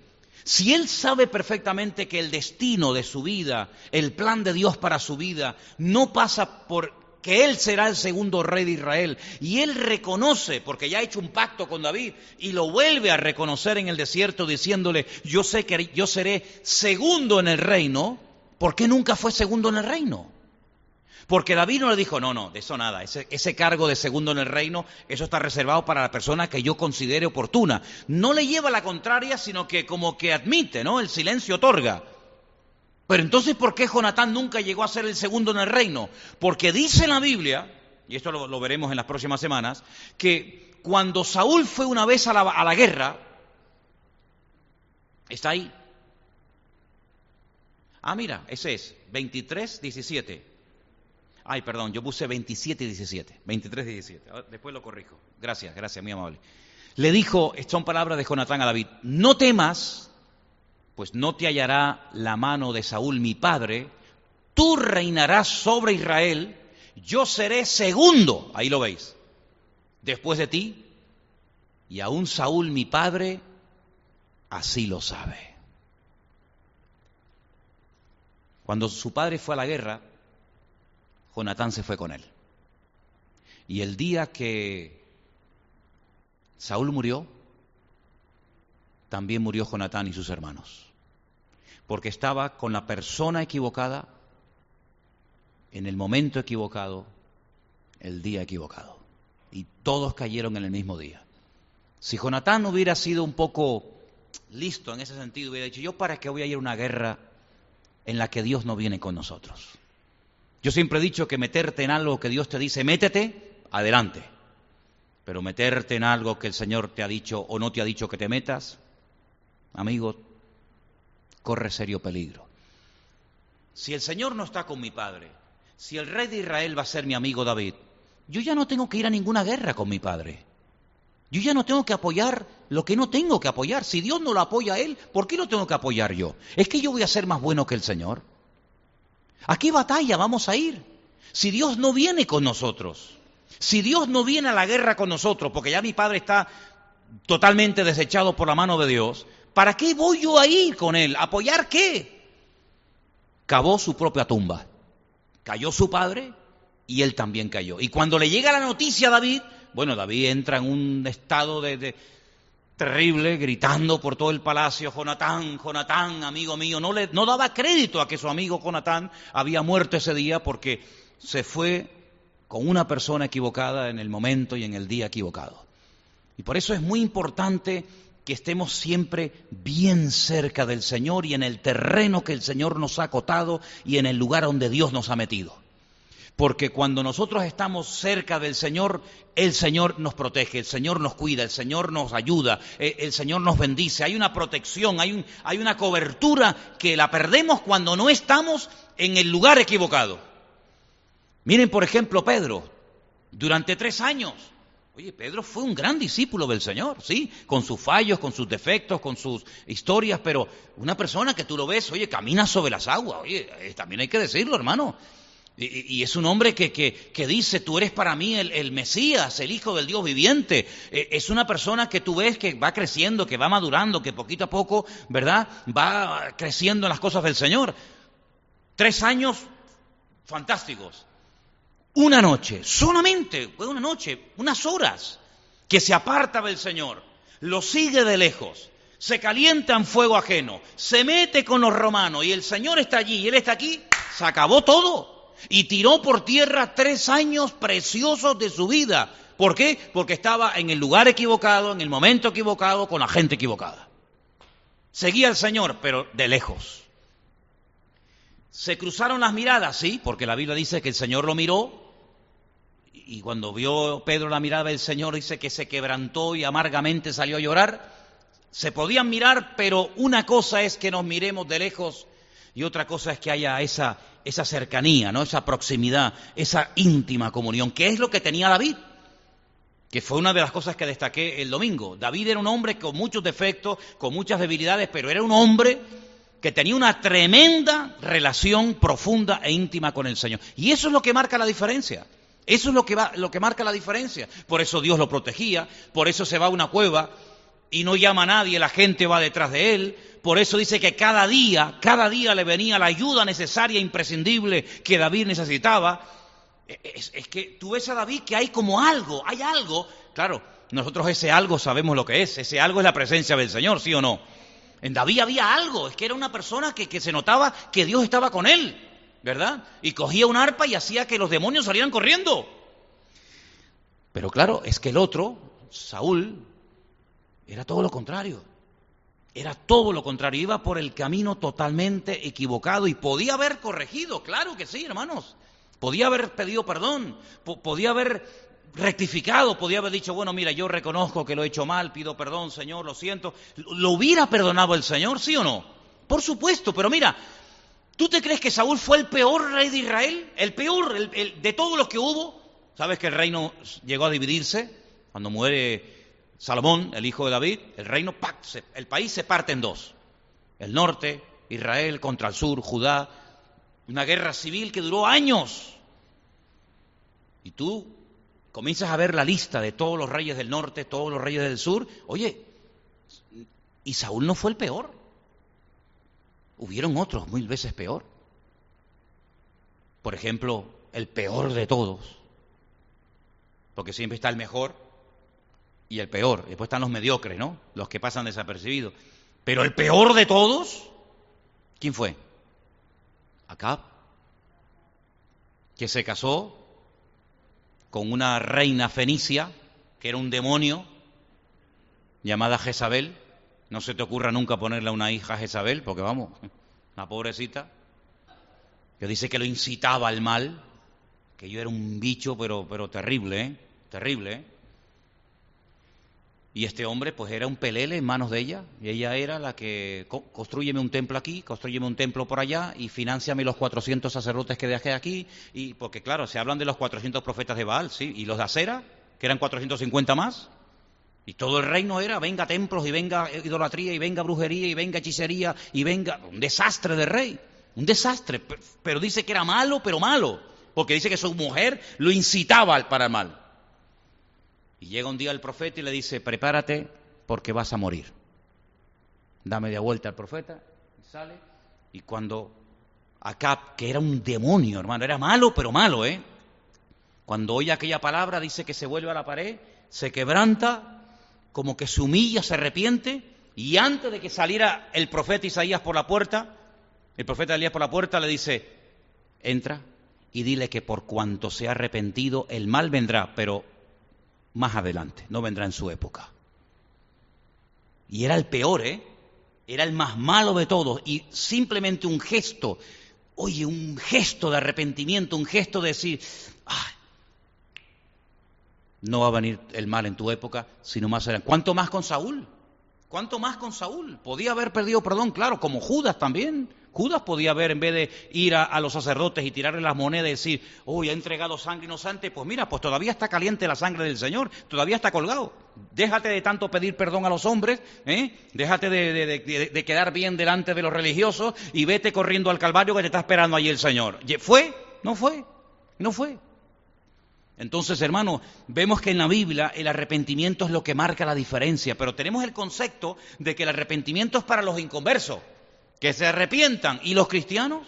Si él sabe perfectamente que el destino de su vida, el plan de Dios para su vida, no pasa por que él será el segundo rey de Israel, y él reconoce, porque ya ha hecho un pacto con David, y lo vuelve a reconocer en el desierto diciéndole, yo sé que yo seré segundo en el reino, ¿por qué nunca fue segundo en el reino? Porque David no le dijo, no, no, de eso nada, ese, cargo de segundo en el reino, eso está reservado para la persona que yo considere oportuna. No le lleva la contraria, sino que como que admite, ¿no? El silencio otorga. Pero entonces, ¿por qué Jonatán nunca llegó a ser el segundo en el reino? Porque dice la Biblia, y esto lo, veremos en las próximas semanas, que cuando Saúl fue una vez a la guerra, está ahí, Ah, mira, ese es 23, 17. Ay, perdón, yo puse 27 y 17. 23 y 17. Después lo corrijo. Gracias, gracias, muy amable. Le dijo, son palabras de Jonatán a David, no temas, pues no te hallará la mano de Saúl mi padre, tú reinarás sobre Israel, yo seré segundo, ahí lo veis, después de ti, y aún Saúl mi padre así lo sabe. Cuando su padre fue a la guerra, Jonatán se fue con él. Y el día que Saúl murió, también murió Jonatán y sus hermanos, porque estaba con la persona equivocada, en el momento equivocado, el día equivocado. Y todos cayeron en el mismo día. Si Jonatán hubiera sido un poco listo en ese sentido, hubiera dicho, yo para qué voy a ir a una guerra en la que Dios no viene con nosotros. Yo siempre he dicho que meterte en algo que Dios te dice, métete, adelante. Pero meterte en algo que el Señor te ha dicho o no te ha dicho que te metas, amigo, corre serio peligro. Si el Señor no está con mi padre, si el rey de Israel va a ser mi amigo David, yo ya no tengo que ir a ninguna guerra con mi padre. Yo ya no tengo que apoyar lo que no tengo que apoyar. Si Dios no lo apoya a él, ¿por qué lo tengo que apoyar yo? ¿Es que yo voy a ser más bueno que el Señor? ¿A qué batalla vamos a ir? Si Dios no viene con nosotros, si Dios no viene a la guerra con nosotros, porque ya mi padre está totalmente desechado por la mano de Dios, ¿para qué voy yo a ir con él? ¿Apoyar qué? Cavó su propia tumba. Cayó su padre y él también cayó. Y cuando le llega la noticia a David, bueno, David entra en un estado de, terrible, gritando por todo el palacio, Jonatán, Jonatán, amigo mío. No, le, no daba crédito a que su amigo Jonatán había muerto ese día porque se fue con una persona equivocada en el momento y en el día equivocado. Y por eso es muy importante que estemos siempre bien cerca del Señor y en el terreno que el Señor nos ha acotado y en el lugar donde Dios nos ha metido. Porque cuando nosotros estamos cerca del Señor, el Señor nos protege, el Señor nos cuida, el Señor nos ayuda, eh, el Señor nos bendice. Hay una protección, hay, hay una cobertura que la perdemos cuando no estamos en el lugar equivocado. Miren, por ejemplo, Pedro, durante tres años. Oye, Pedro fue un gran discípulo del Señor, sí, con sus fallos, con sus defectos, con sus historias, pero una persona que tú lo ves, oye, camina sobre las aguas, oye, eh, también hay que decirlo, hermano. Y, es un hombre que, que, dice, tú eres para mí el, Mesías, el Hijo del Dios viviente. E, es una persona que tú ves que va creciendo, que va madurando, que poquito a poco, ¿verdad? Va creciendo en las cosas del Señor. Tres años fantásticos. Una noche, solamente, fue una noche, unas horas, que se aparta del Señor, lo sigue de lejos, se calienta en fuego ajeno, se mete con los romanos y el Señor está allí y Él está aquí, se acabó todo y tiró por tierra tres años preciosos de su vida. ¿Por qué? Porque estaba en el lugar equivocado, en el momento equivocado, con la gente equivocada. Seguía al Señor, pero de lejos. Se cruzaron las miradas, sí, porque la Biblia dice que el Señor lo miró y cuando vio Pedro la mirada del Señor dice que se quebrantó y amargamente salió a llorar. Se podían mirar, pero una cosa es que nos miremos de lejos y otra cosa es que haya esa, esa cercanía, ¿no? esa proximidad, esa íntima comunión, que es lo que tenía David, que fue una de las cosas que destaqué el domingo. David era un hombre con muchos defectos, con muchas debilidades, pero era un hombre que tenía una tremenda relación profunda e íntima con el Señor. Y eso es lo que marca la diferencia. Eso es lo que, va, lo que marca la diferencia. Por eso Dios lo protegía, por eso se va a una cueva y no llama a nadie, la gente va detrás de él, por eso dice que cada día, cada día le venía la ayuda necesaria, imprescindible que David necesitaba. E, es, que tú ves a David que hay como algo, hay algo. Claro, nosotros ese algo sabemos lo que es. Ese algo es la presencia del Señor, ¿sí o no? En David había algo, es que era una persona que se notaba que Dios estaba con él, ¿verdad? Y cogía un arpa y hacía que los demonios salieran corriendo. Pero claro, es que el otro, Saúl, era todo lo contrario. Era todo lo contrario, iba por el camino totalmente equivocado y podía haber corregido, claro que sí, hermanos. Podía haber pedido perdón, podía haber rectificado, podía haber dicho, bueno, mira, yo reconozco que lo he hecho mal, pido perdón, Señor, lo siento. ¿Lo hubiera perdonado el Señor, sí o no? Por supuesto, pero mira, ¿Tú te crees que Saúl fue el peor rey de Israel? El peor de todos los que hubo. ¿Sabes que el reino llegó a dividirse? Cuando muere Salomón, el hijo de David, el reino, el país se parte en dos. El norte, Israel contra el sur, Judá. Una guerra civil que duró años. Y tú comienzas a ver la lista de todos los reyes del norte, todos los reyes del sur. Oye, y Saúl no fue el peor. Hubieron otros mil veces peor. Por ejemplo, el peor de todos. Porque siempre está el mejor y el peor. Después están los mediocres, ¿no? Los que pasan desapercibidos. Pero el peor de todos, ¿quién fue? Acab, que se casó con una reina fenicia, que era un demonio, llamada Jezabel, no se te ocurra nunca ponerle a una hija a Jezabel, porque vamos, la pobrecita, que dice que lo incitaba al mal, que yo era un bicho, pero, pero terrible, ¿eh? Terrible, ¿eh? Y este hombre, pues era un pelele en manos de ella, y ella era la que, construyeme un templo aquí, construyeme un templo por allá, y financiame los 400 sacerdotes que dejé aquí, y porque claro, se hablan de los 400 profetas de Baal, ¿sí? Y los de Acera, que eran 450 más, y todo el reino era, venga templos y venga idolatría y venga brujería y venga hechicería y venga un desastre de rey, un desastre, pero dice que era malo, pero malo, porque dice que su mujer lo incitaba para el mal. Y llega un día el profeta y le dice, prepárate porque vas a morir. Da media vuelta al profeta, y sale, y cuando Acab, que era un demonio, hermano, era malo, pero malo, ¿eh? Cuando oye aquella palabra, dice que se vuelve a la pared, se quebranta como que se humilla, se arrepiente, y antes de que saliera el profeta Isaías por la puerta, el profeta Elías por la puerta le dice, entra y dile que por cuanto se ha arrepentido, el mal vendrá, pero más adelante, no vendrá en su época. Y era el peor, ¿eh? Era el más malo de todos, y simplemente un gesto, oye, un gesto de arrepentimiento, un gesto de decir, no va a venir el mal en tu época, sino más adelante. ¿Cuánto más con Saúl? ¿Cuánto más con Saúl? Podía haber perdido perdón, claro, como Judas también. Judas podía haber, en vez de ir a, los sacerdotes y tirarle las monedas y decir, uy, ha entregado sangre inocente, pues mira, pues todavía está caliente la sangre del Señor, todavía está colgado. Déjate de tanto pedir perdón a los hombres, ¿eh? déjate de, de quedar bien delante de los religiosos y vete corriendo al Calvario que te está esperando allí el Señor. ¿Fue? No fue, no fue. Entonces, hermano, vemos que en la Biblia el arrepentimiento es lo que marca la diferencia, pero tenemos el concepto de que el arrepentimiento es para los inconversos, que se arrepientan. ¿Y los cristianos?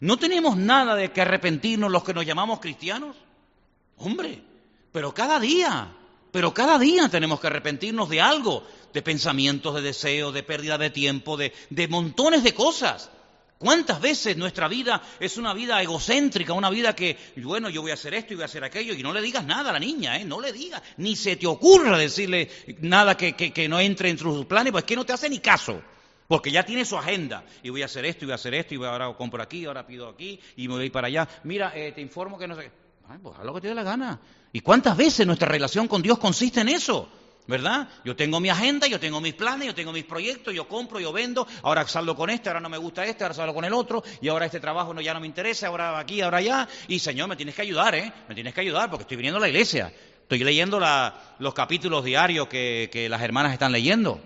¿No tenemos nada de que arrepentirnos los que nos llamamos cristianos? Hombre, pero cada día, pero cada día tenemos que arrepentirnos de algo, de pensamientos, de deseos, de pérdida de tiempo, de, de montones de cosas. ¿Cuántas veces nuestra vida es una vida egocéntrica, una vida que, bueno, yo voy a hacer esto y voy a hacer aquello, y no le digas nada a la niña, ¿eh? No le digas, ni se te ocurra decirle nada que, que, no entre en sus planes, pues que no te hace ni caso. Porque ya tiene su agenda. Y voy a hacer esto, y voy a hacer esto, y ahora compro aquí, ahora pido aquí, y me voy para allá. Mira, eh, te informo que no sé. Ay, pues haz lo que te dé la gana. ¿Y cuántas veces nuestra relación con Dios consiste en eso? ¿Verdad? Yo tengo mi agenda, yo tengo mis planes, yo tengo mis proyectos, yo compro, yo vendo, ahora salgo con este, ahora no me gusta este, ahora salgo con el otro, y ahora este trabajo no, ya no me interesa, ahora aquí, ahora allá, y Señor, me tienes que ayudar, ¿eh? Me tienes que ayudar porque estoy viniendo a la iglesia, estoy leyendo los capítulos diarios que, que las hermanas están leyendo.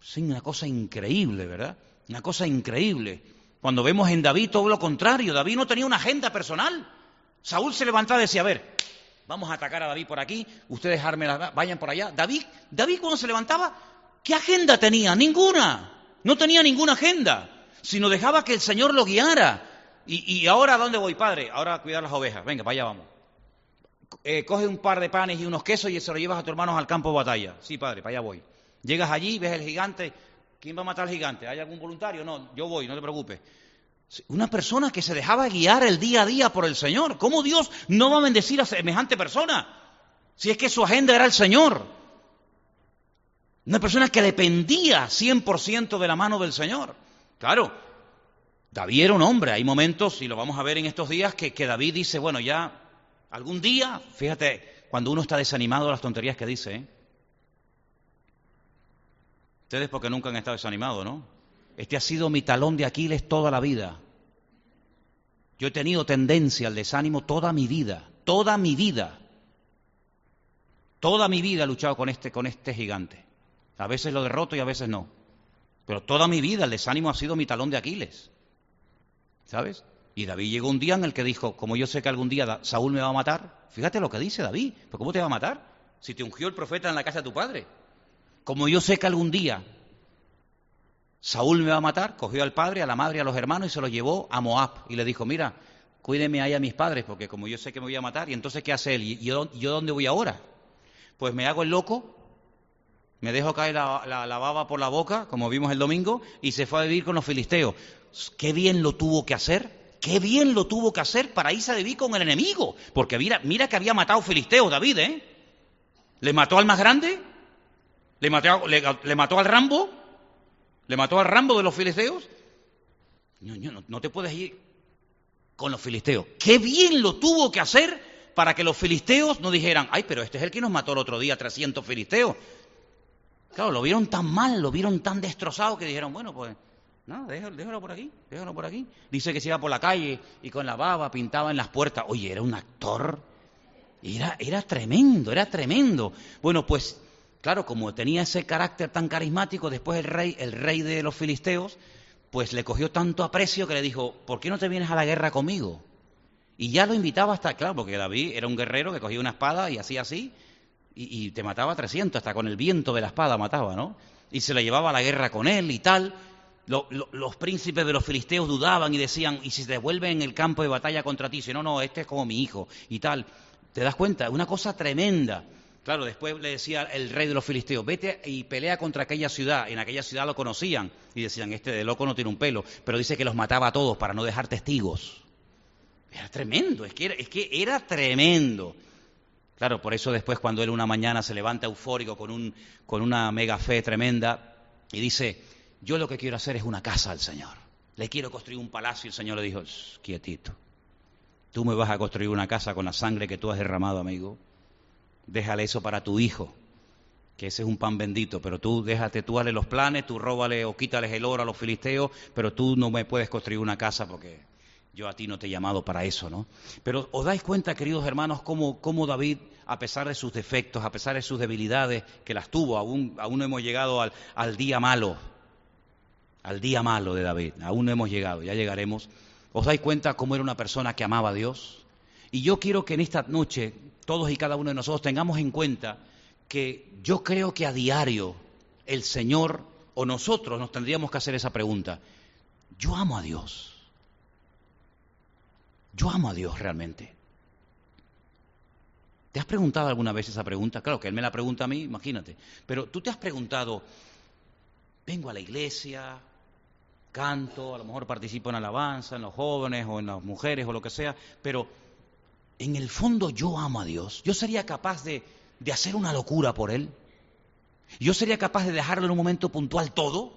Sí, una cosa increíble, ¿verdad? Una cosa increíble. Cuando vemos en David todo lo contrario, David no tenía una agenda personal. Saúl se levantaba y decía, a ver, vamos a atacar a David por aquí, ustedes la, vayan por allá. David, David cuando se levantaba, ¿qué agenda tenía? Ninguna. No tenía ninguna agenda, sino dejaba que el Señor lo guiara. Y, ahora, ¿a dónde voy, padre? Ahora a cuidar las ovejas. Venga, para allá vamos. Eh, coge un par de panes y unos quesos y se lo llevas a tu hermanos al campo de batalla. Sí, padre, para allá voy. Llegas allí, ves el gigante. ¿Quién va a matar al gigante? ¿Hay algún voluntario? No, yo voy, no te preocupes. Una persona que se dejaba guiar el día a día por el Señor. ¿Cómo Dios no va a bendecir a semejante persona? Si es que su agenda era el Señor. Una persona que dependía 100% de la mano del Señor. Claro, David era un hombre. Hay momentos, y lo vamos a ver en estos días, que, David dice, bueno, ya algún día, fíjate, cuando uno está desanimado de las tonterías que dice, ¿eh? Ustedes porque nunca han estado desanimados, ¿no? Este ha sido mi talón de Aquiles toda la vida. Yo he tenido tendencia al desánimo toda mi vida, toda mi vida. Toda mi vida he luchado con este, con este gigante. A veces lo derroto y a veces no. Pero toda mi vida el desánimo ha sido mi talón de Aquiles. ¿Sabes? Y David llegó un día en el que dijo, como yo sé que algún día Saúl me va a matar, fíjate lo que dice David, ¿pero cómo te va a matar? Si te ungió el profeta en la casa de tu padre. Como yo sé que algún día Saúl me va a matar, cogió al padre, a la madre, a los hermanos y se los llevó a Moab y le dijo, mira, cuídeme ahí a mis padres, porque como yo sé que me voy a matar, y entonces ¿qué hace él? ¿Y yo, dónde voy ahora? Pues me hago el loco, me dejo caer la, la, baba por la boca, como vimos el domingo, y se fue a vivir con los filisteos. Qué bien lo tuvo que hacer, qué bien lo tuvo que hacer para irse a vivir con el enemigo, porque mira, mira que había matado filisteos David, ¿eh? Le mató al más grande, le mató, le, mató al Rambo, le mató al Rambo de los filisteos. No, no, no te puedes ir con los filisteos. Qué bien lo tuvo que hacer para que los filisteos no dijeran, ay, pero este es el que nos mató el otro día, 300 filisteos. Claro, lo vieron tan mal, lo vieron tan destrozado que dijeron, bueno, pues nada, déjalo, por aquí, déjalo por aquí. Dice que se iba por la calle y con la baba pintaba en las puertas. Oye, era un actor. Era, era tremendo, era tremendo. Bueno, pues claro, como tenía ese carácter tan carismático, después el rey, el rey de los filisteos, pues le cogió tanto aprecio que le dijo, ¿por qué no te vienes a la guerra conmigo? Y ya lo invitaba hasta, claro, porque David era un guerrero que cogía una espada y hacía así, y, te mataba a 300, hasta con el viento de la espada mataba, ¿no? Y se le llevaba a la guerra con él y tal. los príncipes de los filisteos dudaban y decían, ¿y si se devuelve en el campo de batalla contra ti? Si no, no, este es como mi hijo y tal. ¿Te das cuenta? Una cosa tremenda. Claro, después le decía el rey de los filisteos, vete y pelea contra aquella ciudad. En aquella ciudad lo conocían y decían, este de loco no tiene un pelo, pero dice que los mataba a todos para no dejar testigos. Era tremendo, es que era, tremendo. Claro, por eso después cuando él una mañana se levanta eufórico con, un, con una mega fe tremenda y dice, yo lo que quiero hacer es una casa al Señor. Le quiero construir un palacio y el Señor le dijo, quietito. Tú me vas a construir una casa con la sangre que tú has derramado, amigo. Déjale eso para tu hijo, que ese es un pan bendito, pero tú déjate, tú dale los planes, tú róbale o quítales el oro a los filisteos, pero tú no me puedes construir una casa porque yo a ti no te he llamado para eso, ¿no? Pero os dais cuenta, queridos hermanos, cómo, cómo David, a pesar de sus defectos, a pesar de sus debilidades, que las tuvo, aún, aún no hemos llegado al, al día malo, al día malo de David, aún no hemos llegado, ya llegaremos. ¿Os dais cuenta cómo era una persona que amaba a Dios? Y yo quiero que en esta noche todos y cada uno de nosotros tengamos en cuenta que yo creo que a diario el Señor o nosotros nos tendríamos que hacer esa pregunta. Yo amo a Dios. Yo amo a Dios realmente. ¿Te has preguntado alguna vez esa pregunta? Claro que Él me la pregunta a mí, imagínate. Pero tú te has preguntado, vengo a la iglesia, canto, a lo mejor participo en alabanza, en los jóvenes o en las mujeres o lo que sea, pero en el fondo yo amo a Dios. Yo sería capaz de, de hacer una locura por Él. Yo sería capaz de dejarlo en un momento puntual todo.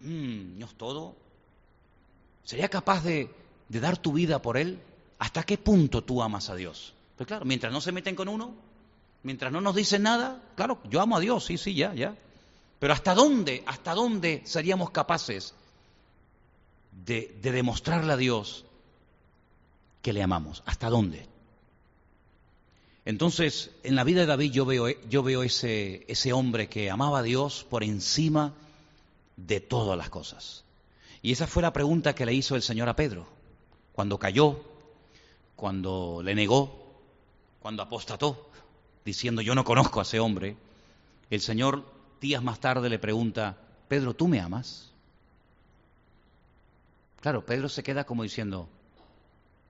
Mm, ¿No es todo? ¿Sería capaz de, de dar tu vida por Él, ¿hasta qué punto tú amas a Dios? Pues claro, mientras no se meten con uno, mientras no nos dicen nada, claro, yo amo a Dios, sí, sí, ya, ya. Pero ¿hasta dónde, hasta dónde seríamos capaces de, de demostrarle a Dios que le amamos? ¿Hasta dónde? Entonces, en la vida de David yo veo, yo veo ese, ese hombre que amaba a Dios por encima de todas las cosas. Y esa fue la pregunta que le hizo el Señor a Pedro cuando cayó, cuando le negó, cuando apostató, diciendo yo no conozco a ese hombre, el Señor días más tarde le pregunta, Pedro, ¿tú me amas? Claro, Pedro se queda como diciendo,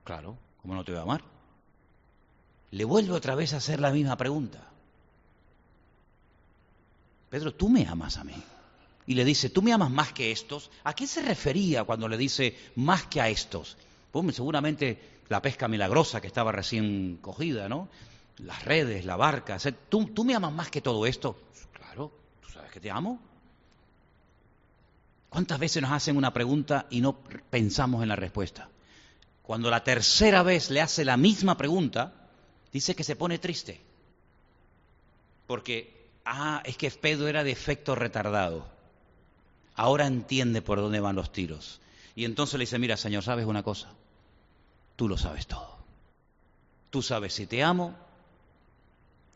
claro, ¿cómo no te voy a amar? Le vuelve otra vez a hacer la misma pregunta. Pedro, ¿tú me amas a mí? Y le dice, ¿tú me amas más que estos? ¿A qué se refería cuando le dice más que a estos? seguramente la pesca milagrosa que estaba recién cogida, ¿no? Las redes, la barca. ¿tú, ¿Tú me amas más que todo esto? Claro, tú sabes que te amo. ¿Cuántas veces nos hacen una pregunta y no pensamos en la respuesta? Cuando la tercera vez le hace la misma pregunta, dice que se pone triste. Porque, ah, es que Pedro era de efecto retardado. Ahora entiende por dónde van los tiros. Y entonces le dice, mira, Señor, ¿sabes una cosa? Tú lo sabes todo. Tú sabes si te amo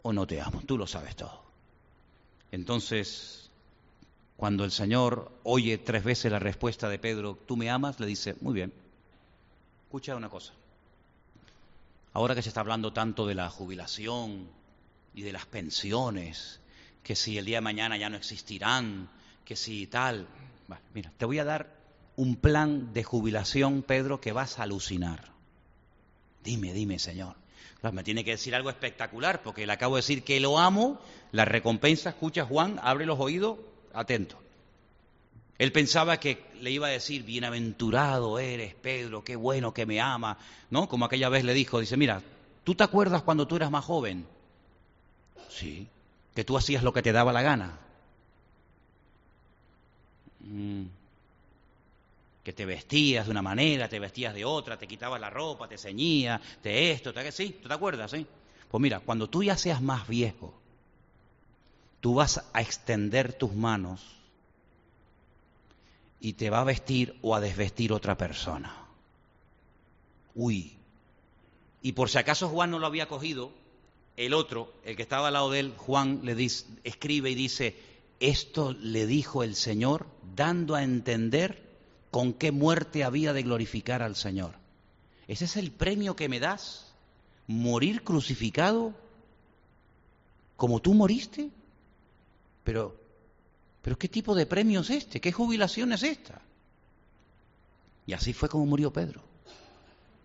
o no te amo. Tú lo sabes todo. Entonces, cuando el Señor oye tres veces la respuesta de Pedro, ¿tú me amas? Le dice, muy bien. Escucha una cosa. Ahora que se está hablando tanto de la jubilación y de las pensiones, que si el día de mañana ya no existirán, que si tal. mira, te voy a dar un plan de jubilación, Pedro, que vas a alucinar. Dime, dime, Señor. me tiene que decir algo espectacular, porque le acabo de decir que lo amo, la recompensa, escucha Juan, abre los oídos, atento. Él pensaba que le iba a decir, bienaventurado eres, Pedro, qué bueno que me ama, ¿no? Como aquella vez le dijo, dice, mira, ¿tú te acuerdas cuando tú eras más joven? Sí, que tú hacías lo que te daba la gana. Mm. Que te vestías de una manera, te vestías de otra, te quitabas la ropa, te ceñías, te esto, te sí, ¿tú te acuerdas? Sí. Pues mira, cuando tú ya seas más viejo, tú vas a extender tus manos y te va a vestir o a desvestir otra persona. Uy. Y por si acaso Juan no lo había cogido, el otro, el que estaba al lado de él, Juan le escribe y dice, esto le dijo el Señor dando a entender con qué muerte había de glorificar al Señor. ¿Ese es el premio que me das? ¿Morir crucificado como tú moriste? Pero, pero ¿qué tipo de premio es este? ¿Qué jubilación es esta? Y así fue como murió Pedro.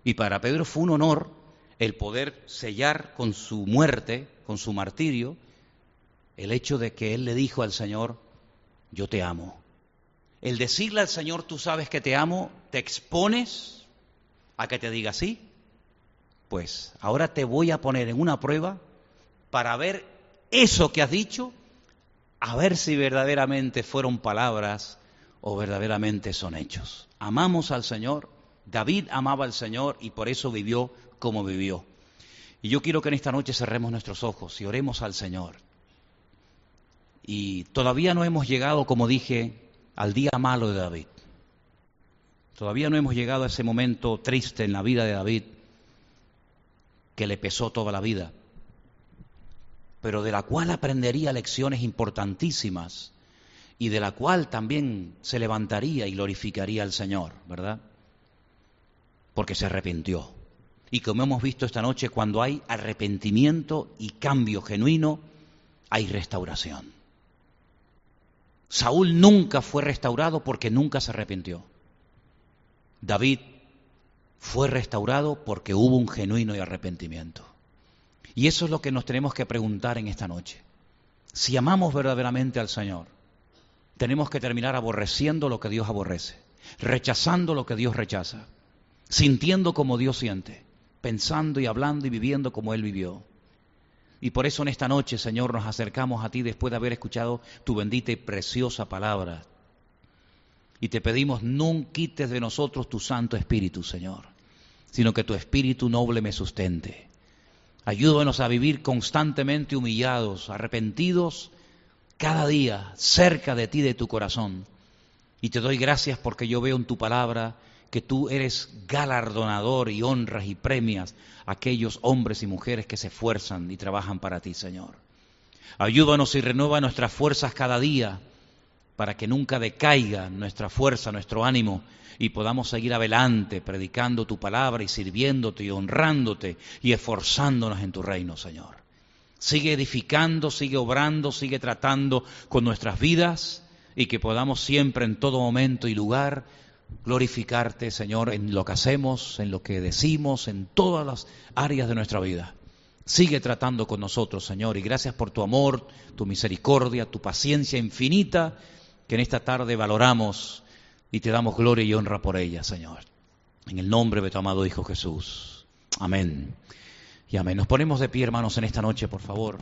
Y para Pedro fue un honor el poder sellar con su muerte, con su martirio, el hecho de que él le dijo al Señor, yo te amo. El decirle al Señor, tú sabes que te amo, te expones a que te diga sí. Pues ahora te voy a poner en una prueba para ver eso que has dicho, a ver si verdaderamente fueron palabras o verdaderamente son hechos. Amamos al Señor, David amaba al Señor y por eso vivió como vivió. Y yo quiero que en esta noche cerremos nuestros ojos y oremos al Señor. Y todavía no hemos llegado, como dije, al día malo de David. Todavía no hemos llegado a ese momento triste en la vida de David que le pesó toda la vida, pero de la cual aprendería lecciones importantísimas y de la cual también se levantaría y glorificaría al Señor, ¿verdad? Porque se arrepintió. Y como hemos visto esta noche, cuando hay arrepentimiento y cambio genuino, hay restauración. Saúl nunca fue restaurado porque nunca se arrepintió. David fue restaurado porque hubo un genuino arrepentimiento. Y eso es lo que nos tenemos que preguntar en esta noche. Si amamos verdaderamente al Señor, tenemos que terminar aborreciendo lo que Dios aborrece, rechazando lo que Dios rechaza, sintiendo como Dios siente, pensando y hablando y viviendo como Él vivió. Y por eso en esta noche, Señor, nos acercamos a ti después de haber escuchado tu bendita y preciosa palabra. Y te pedimos, no quites de nosotros tu Santo Espíritu, Señor, sino que tu Espíritu noble me sustente. Ayúdanos a vivir constantemente humillados, arrepentidos, cada día cerca de ti, de tu corazón. Y te doy gracias porque yo veo en tu palabra que tú eres galardonador y honras y premias a aquellos hombres y mujeres que se esfuerzan y trabajan para ti, Señor. Ayúdanos y renueva nuestras fuerzas cada día para que nunca decaiga nuestra fuerza, nuestro ánimo y podamos seguir adelante predicando tu palabra y sirviéndote y honrándote y esforzándonos en tu reino, Señor. Sigue edificando, sigue obrando, sigue tratando con nuestras vidas y que podamos siempre en todo momento y lugar glorificarte, Señor, en lo que hacemos, en lo que decimos, en todas las áreas de nuestra vida. Sigue tratando con nosotros, Señor, y gracias por tu amor, tu misericordia, tu paciencia infinita, que en esta tarde valoramos y te damos gloria y honra por ella, Señor. En el nombre de tu amado Hijo Jesús. Amén. Y amén. Nos ponemos de pie, hermanos, en esta noche, por favor.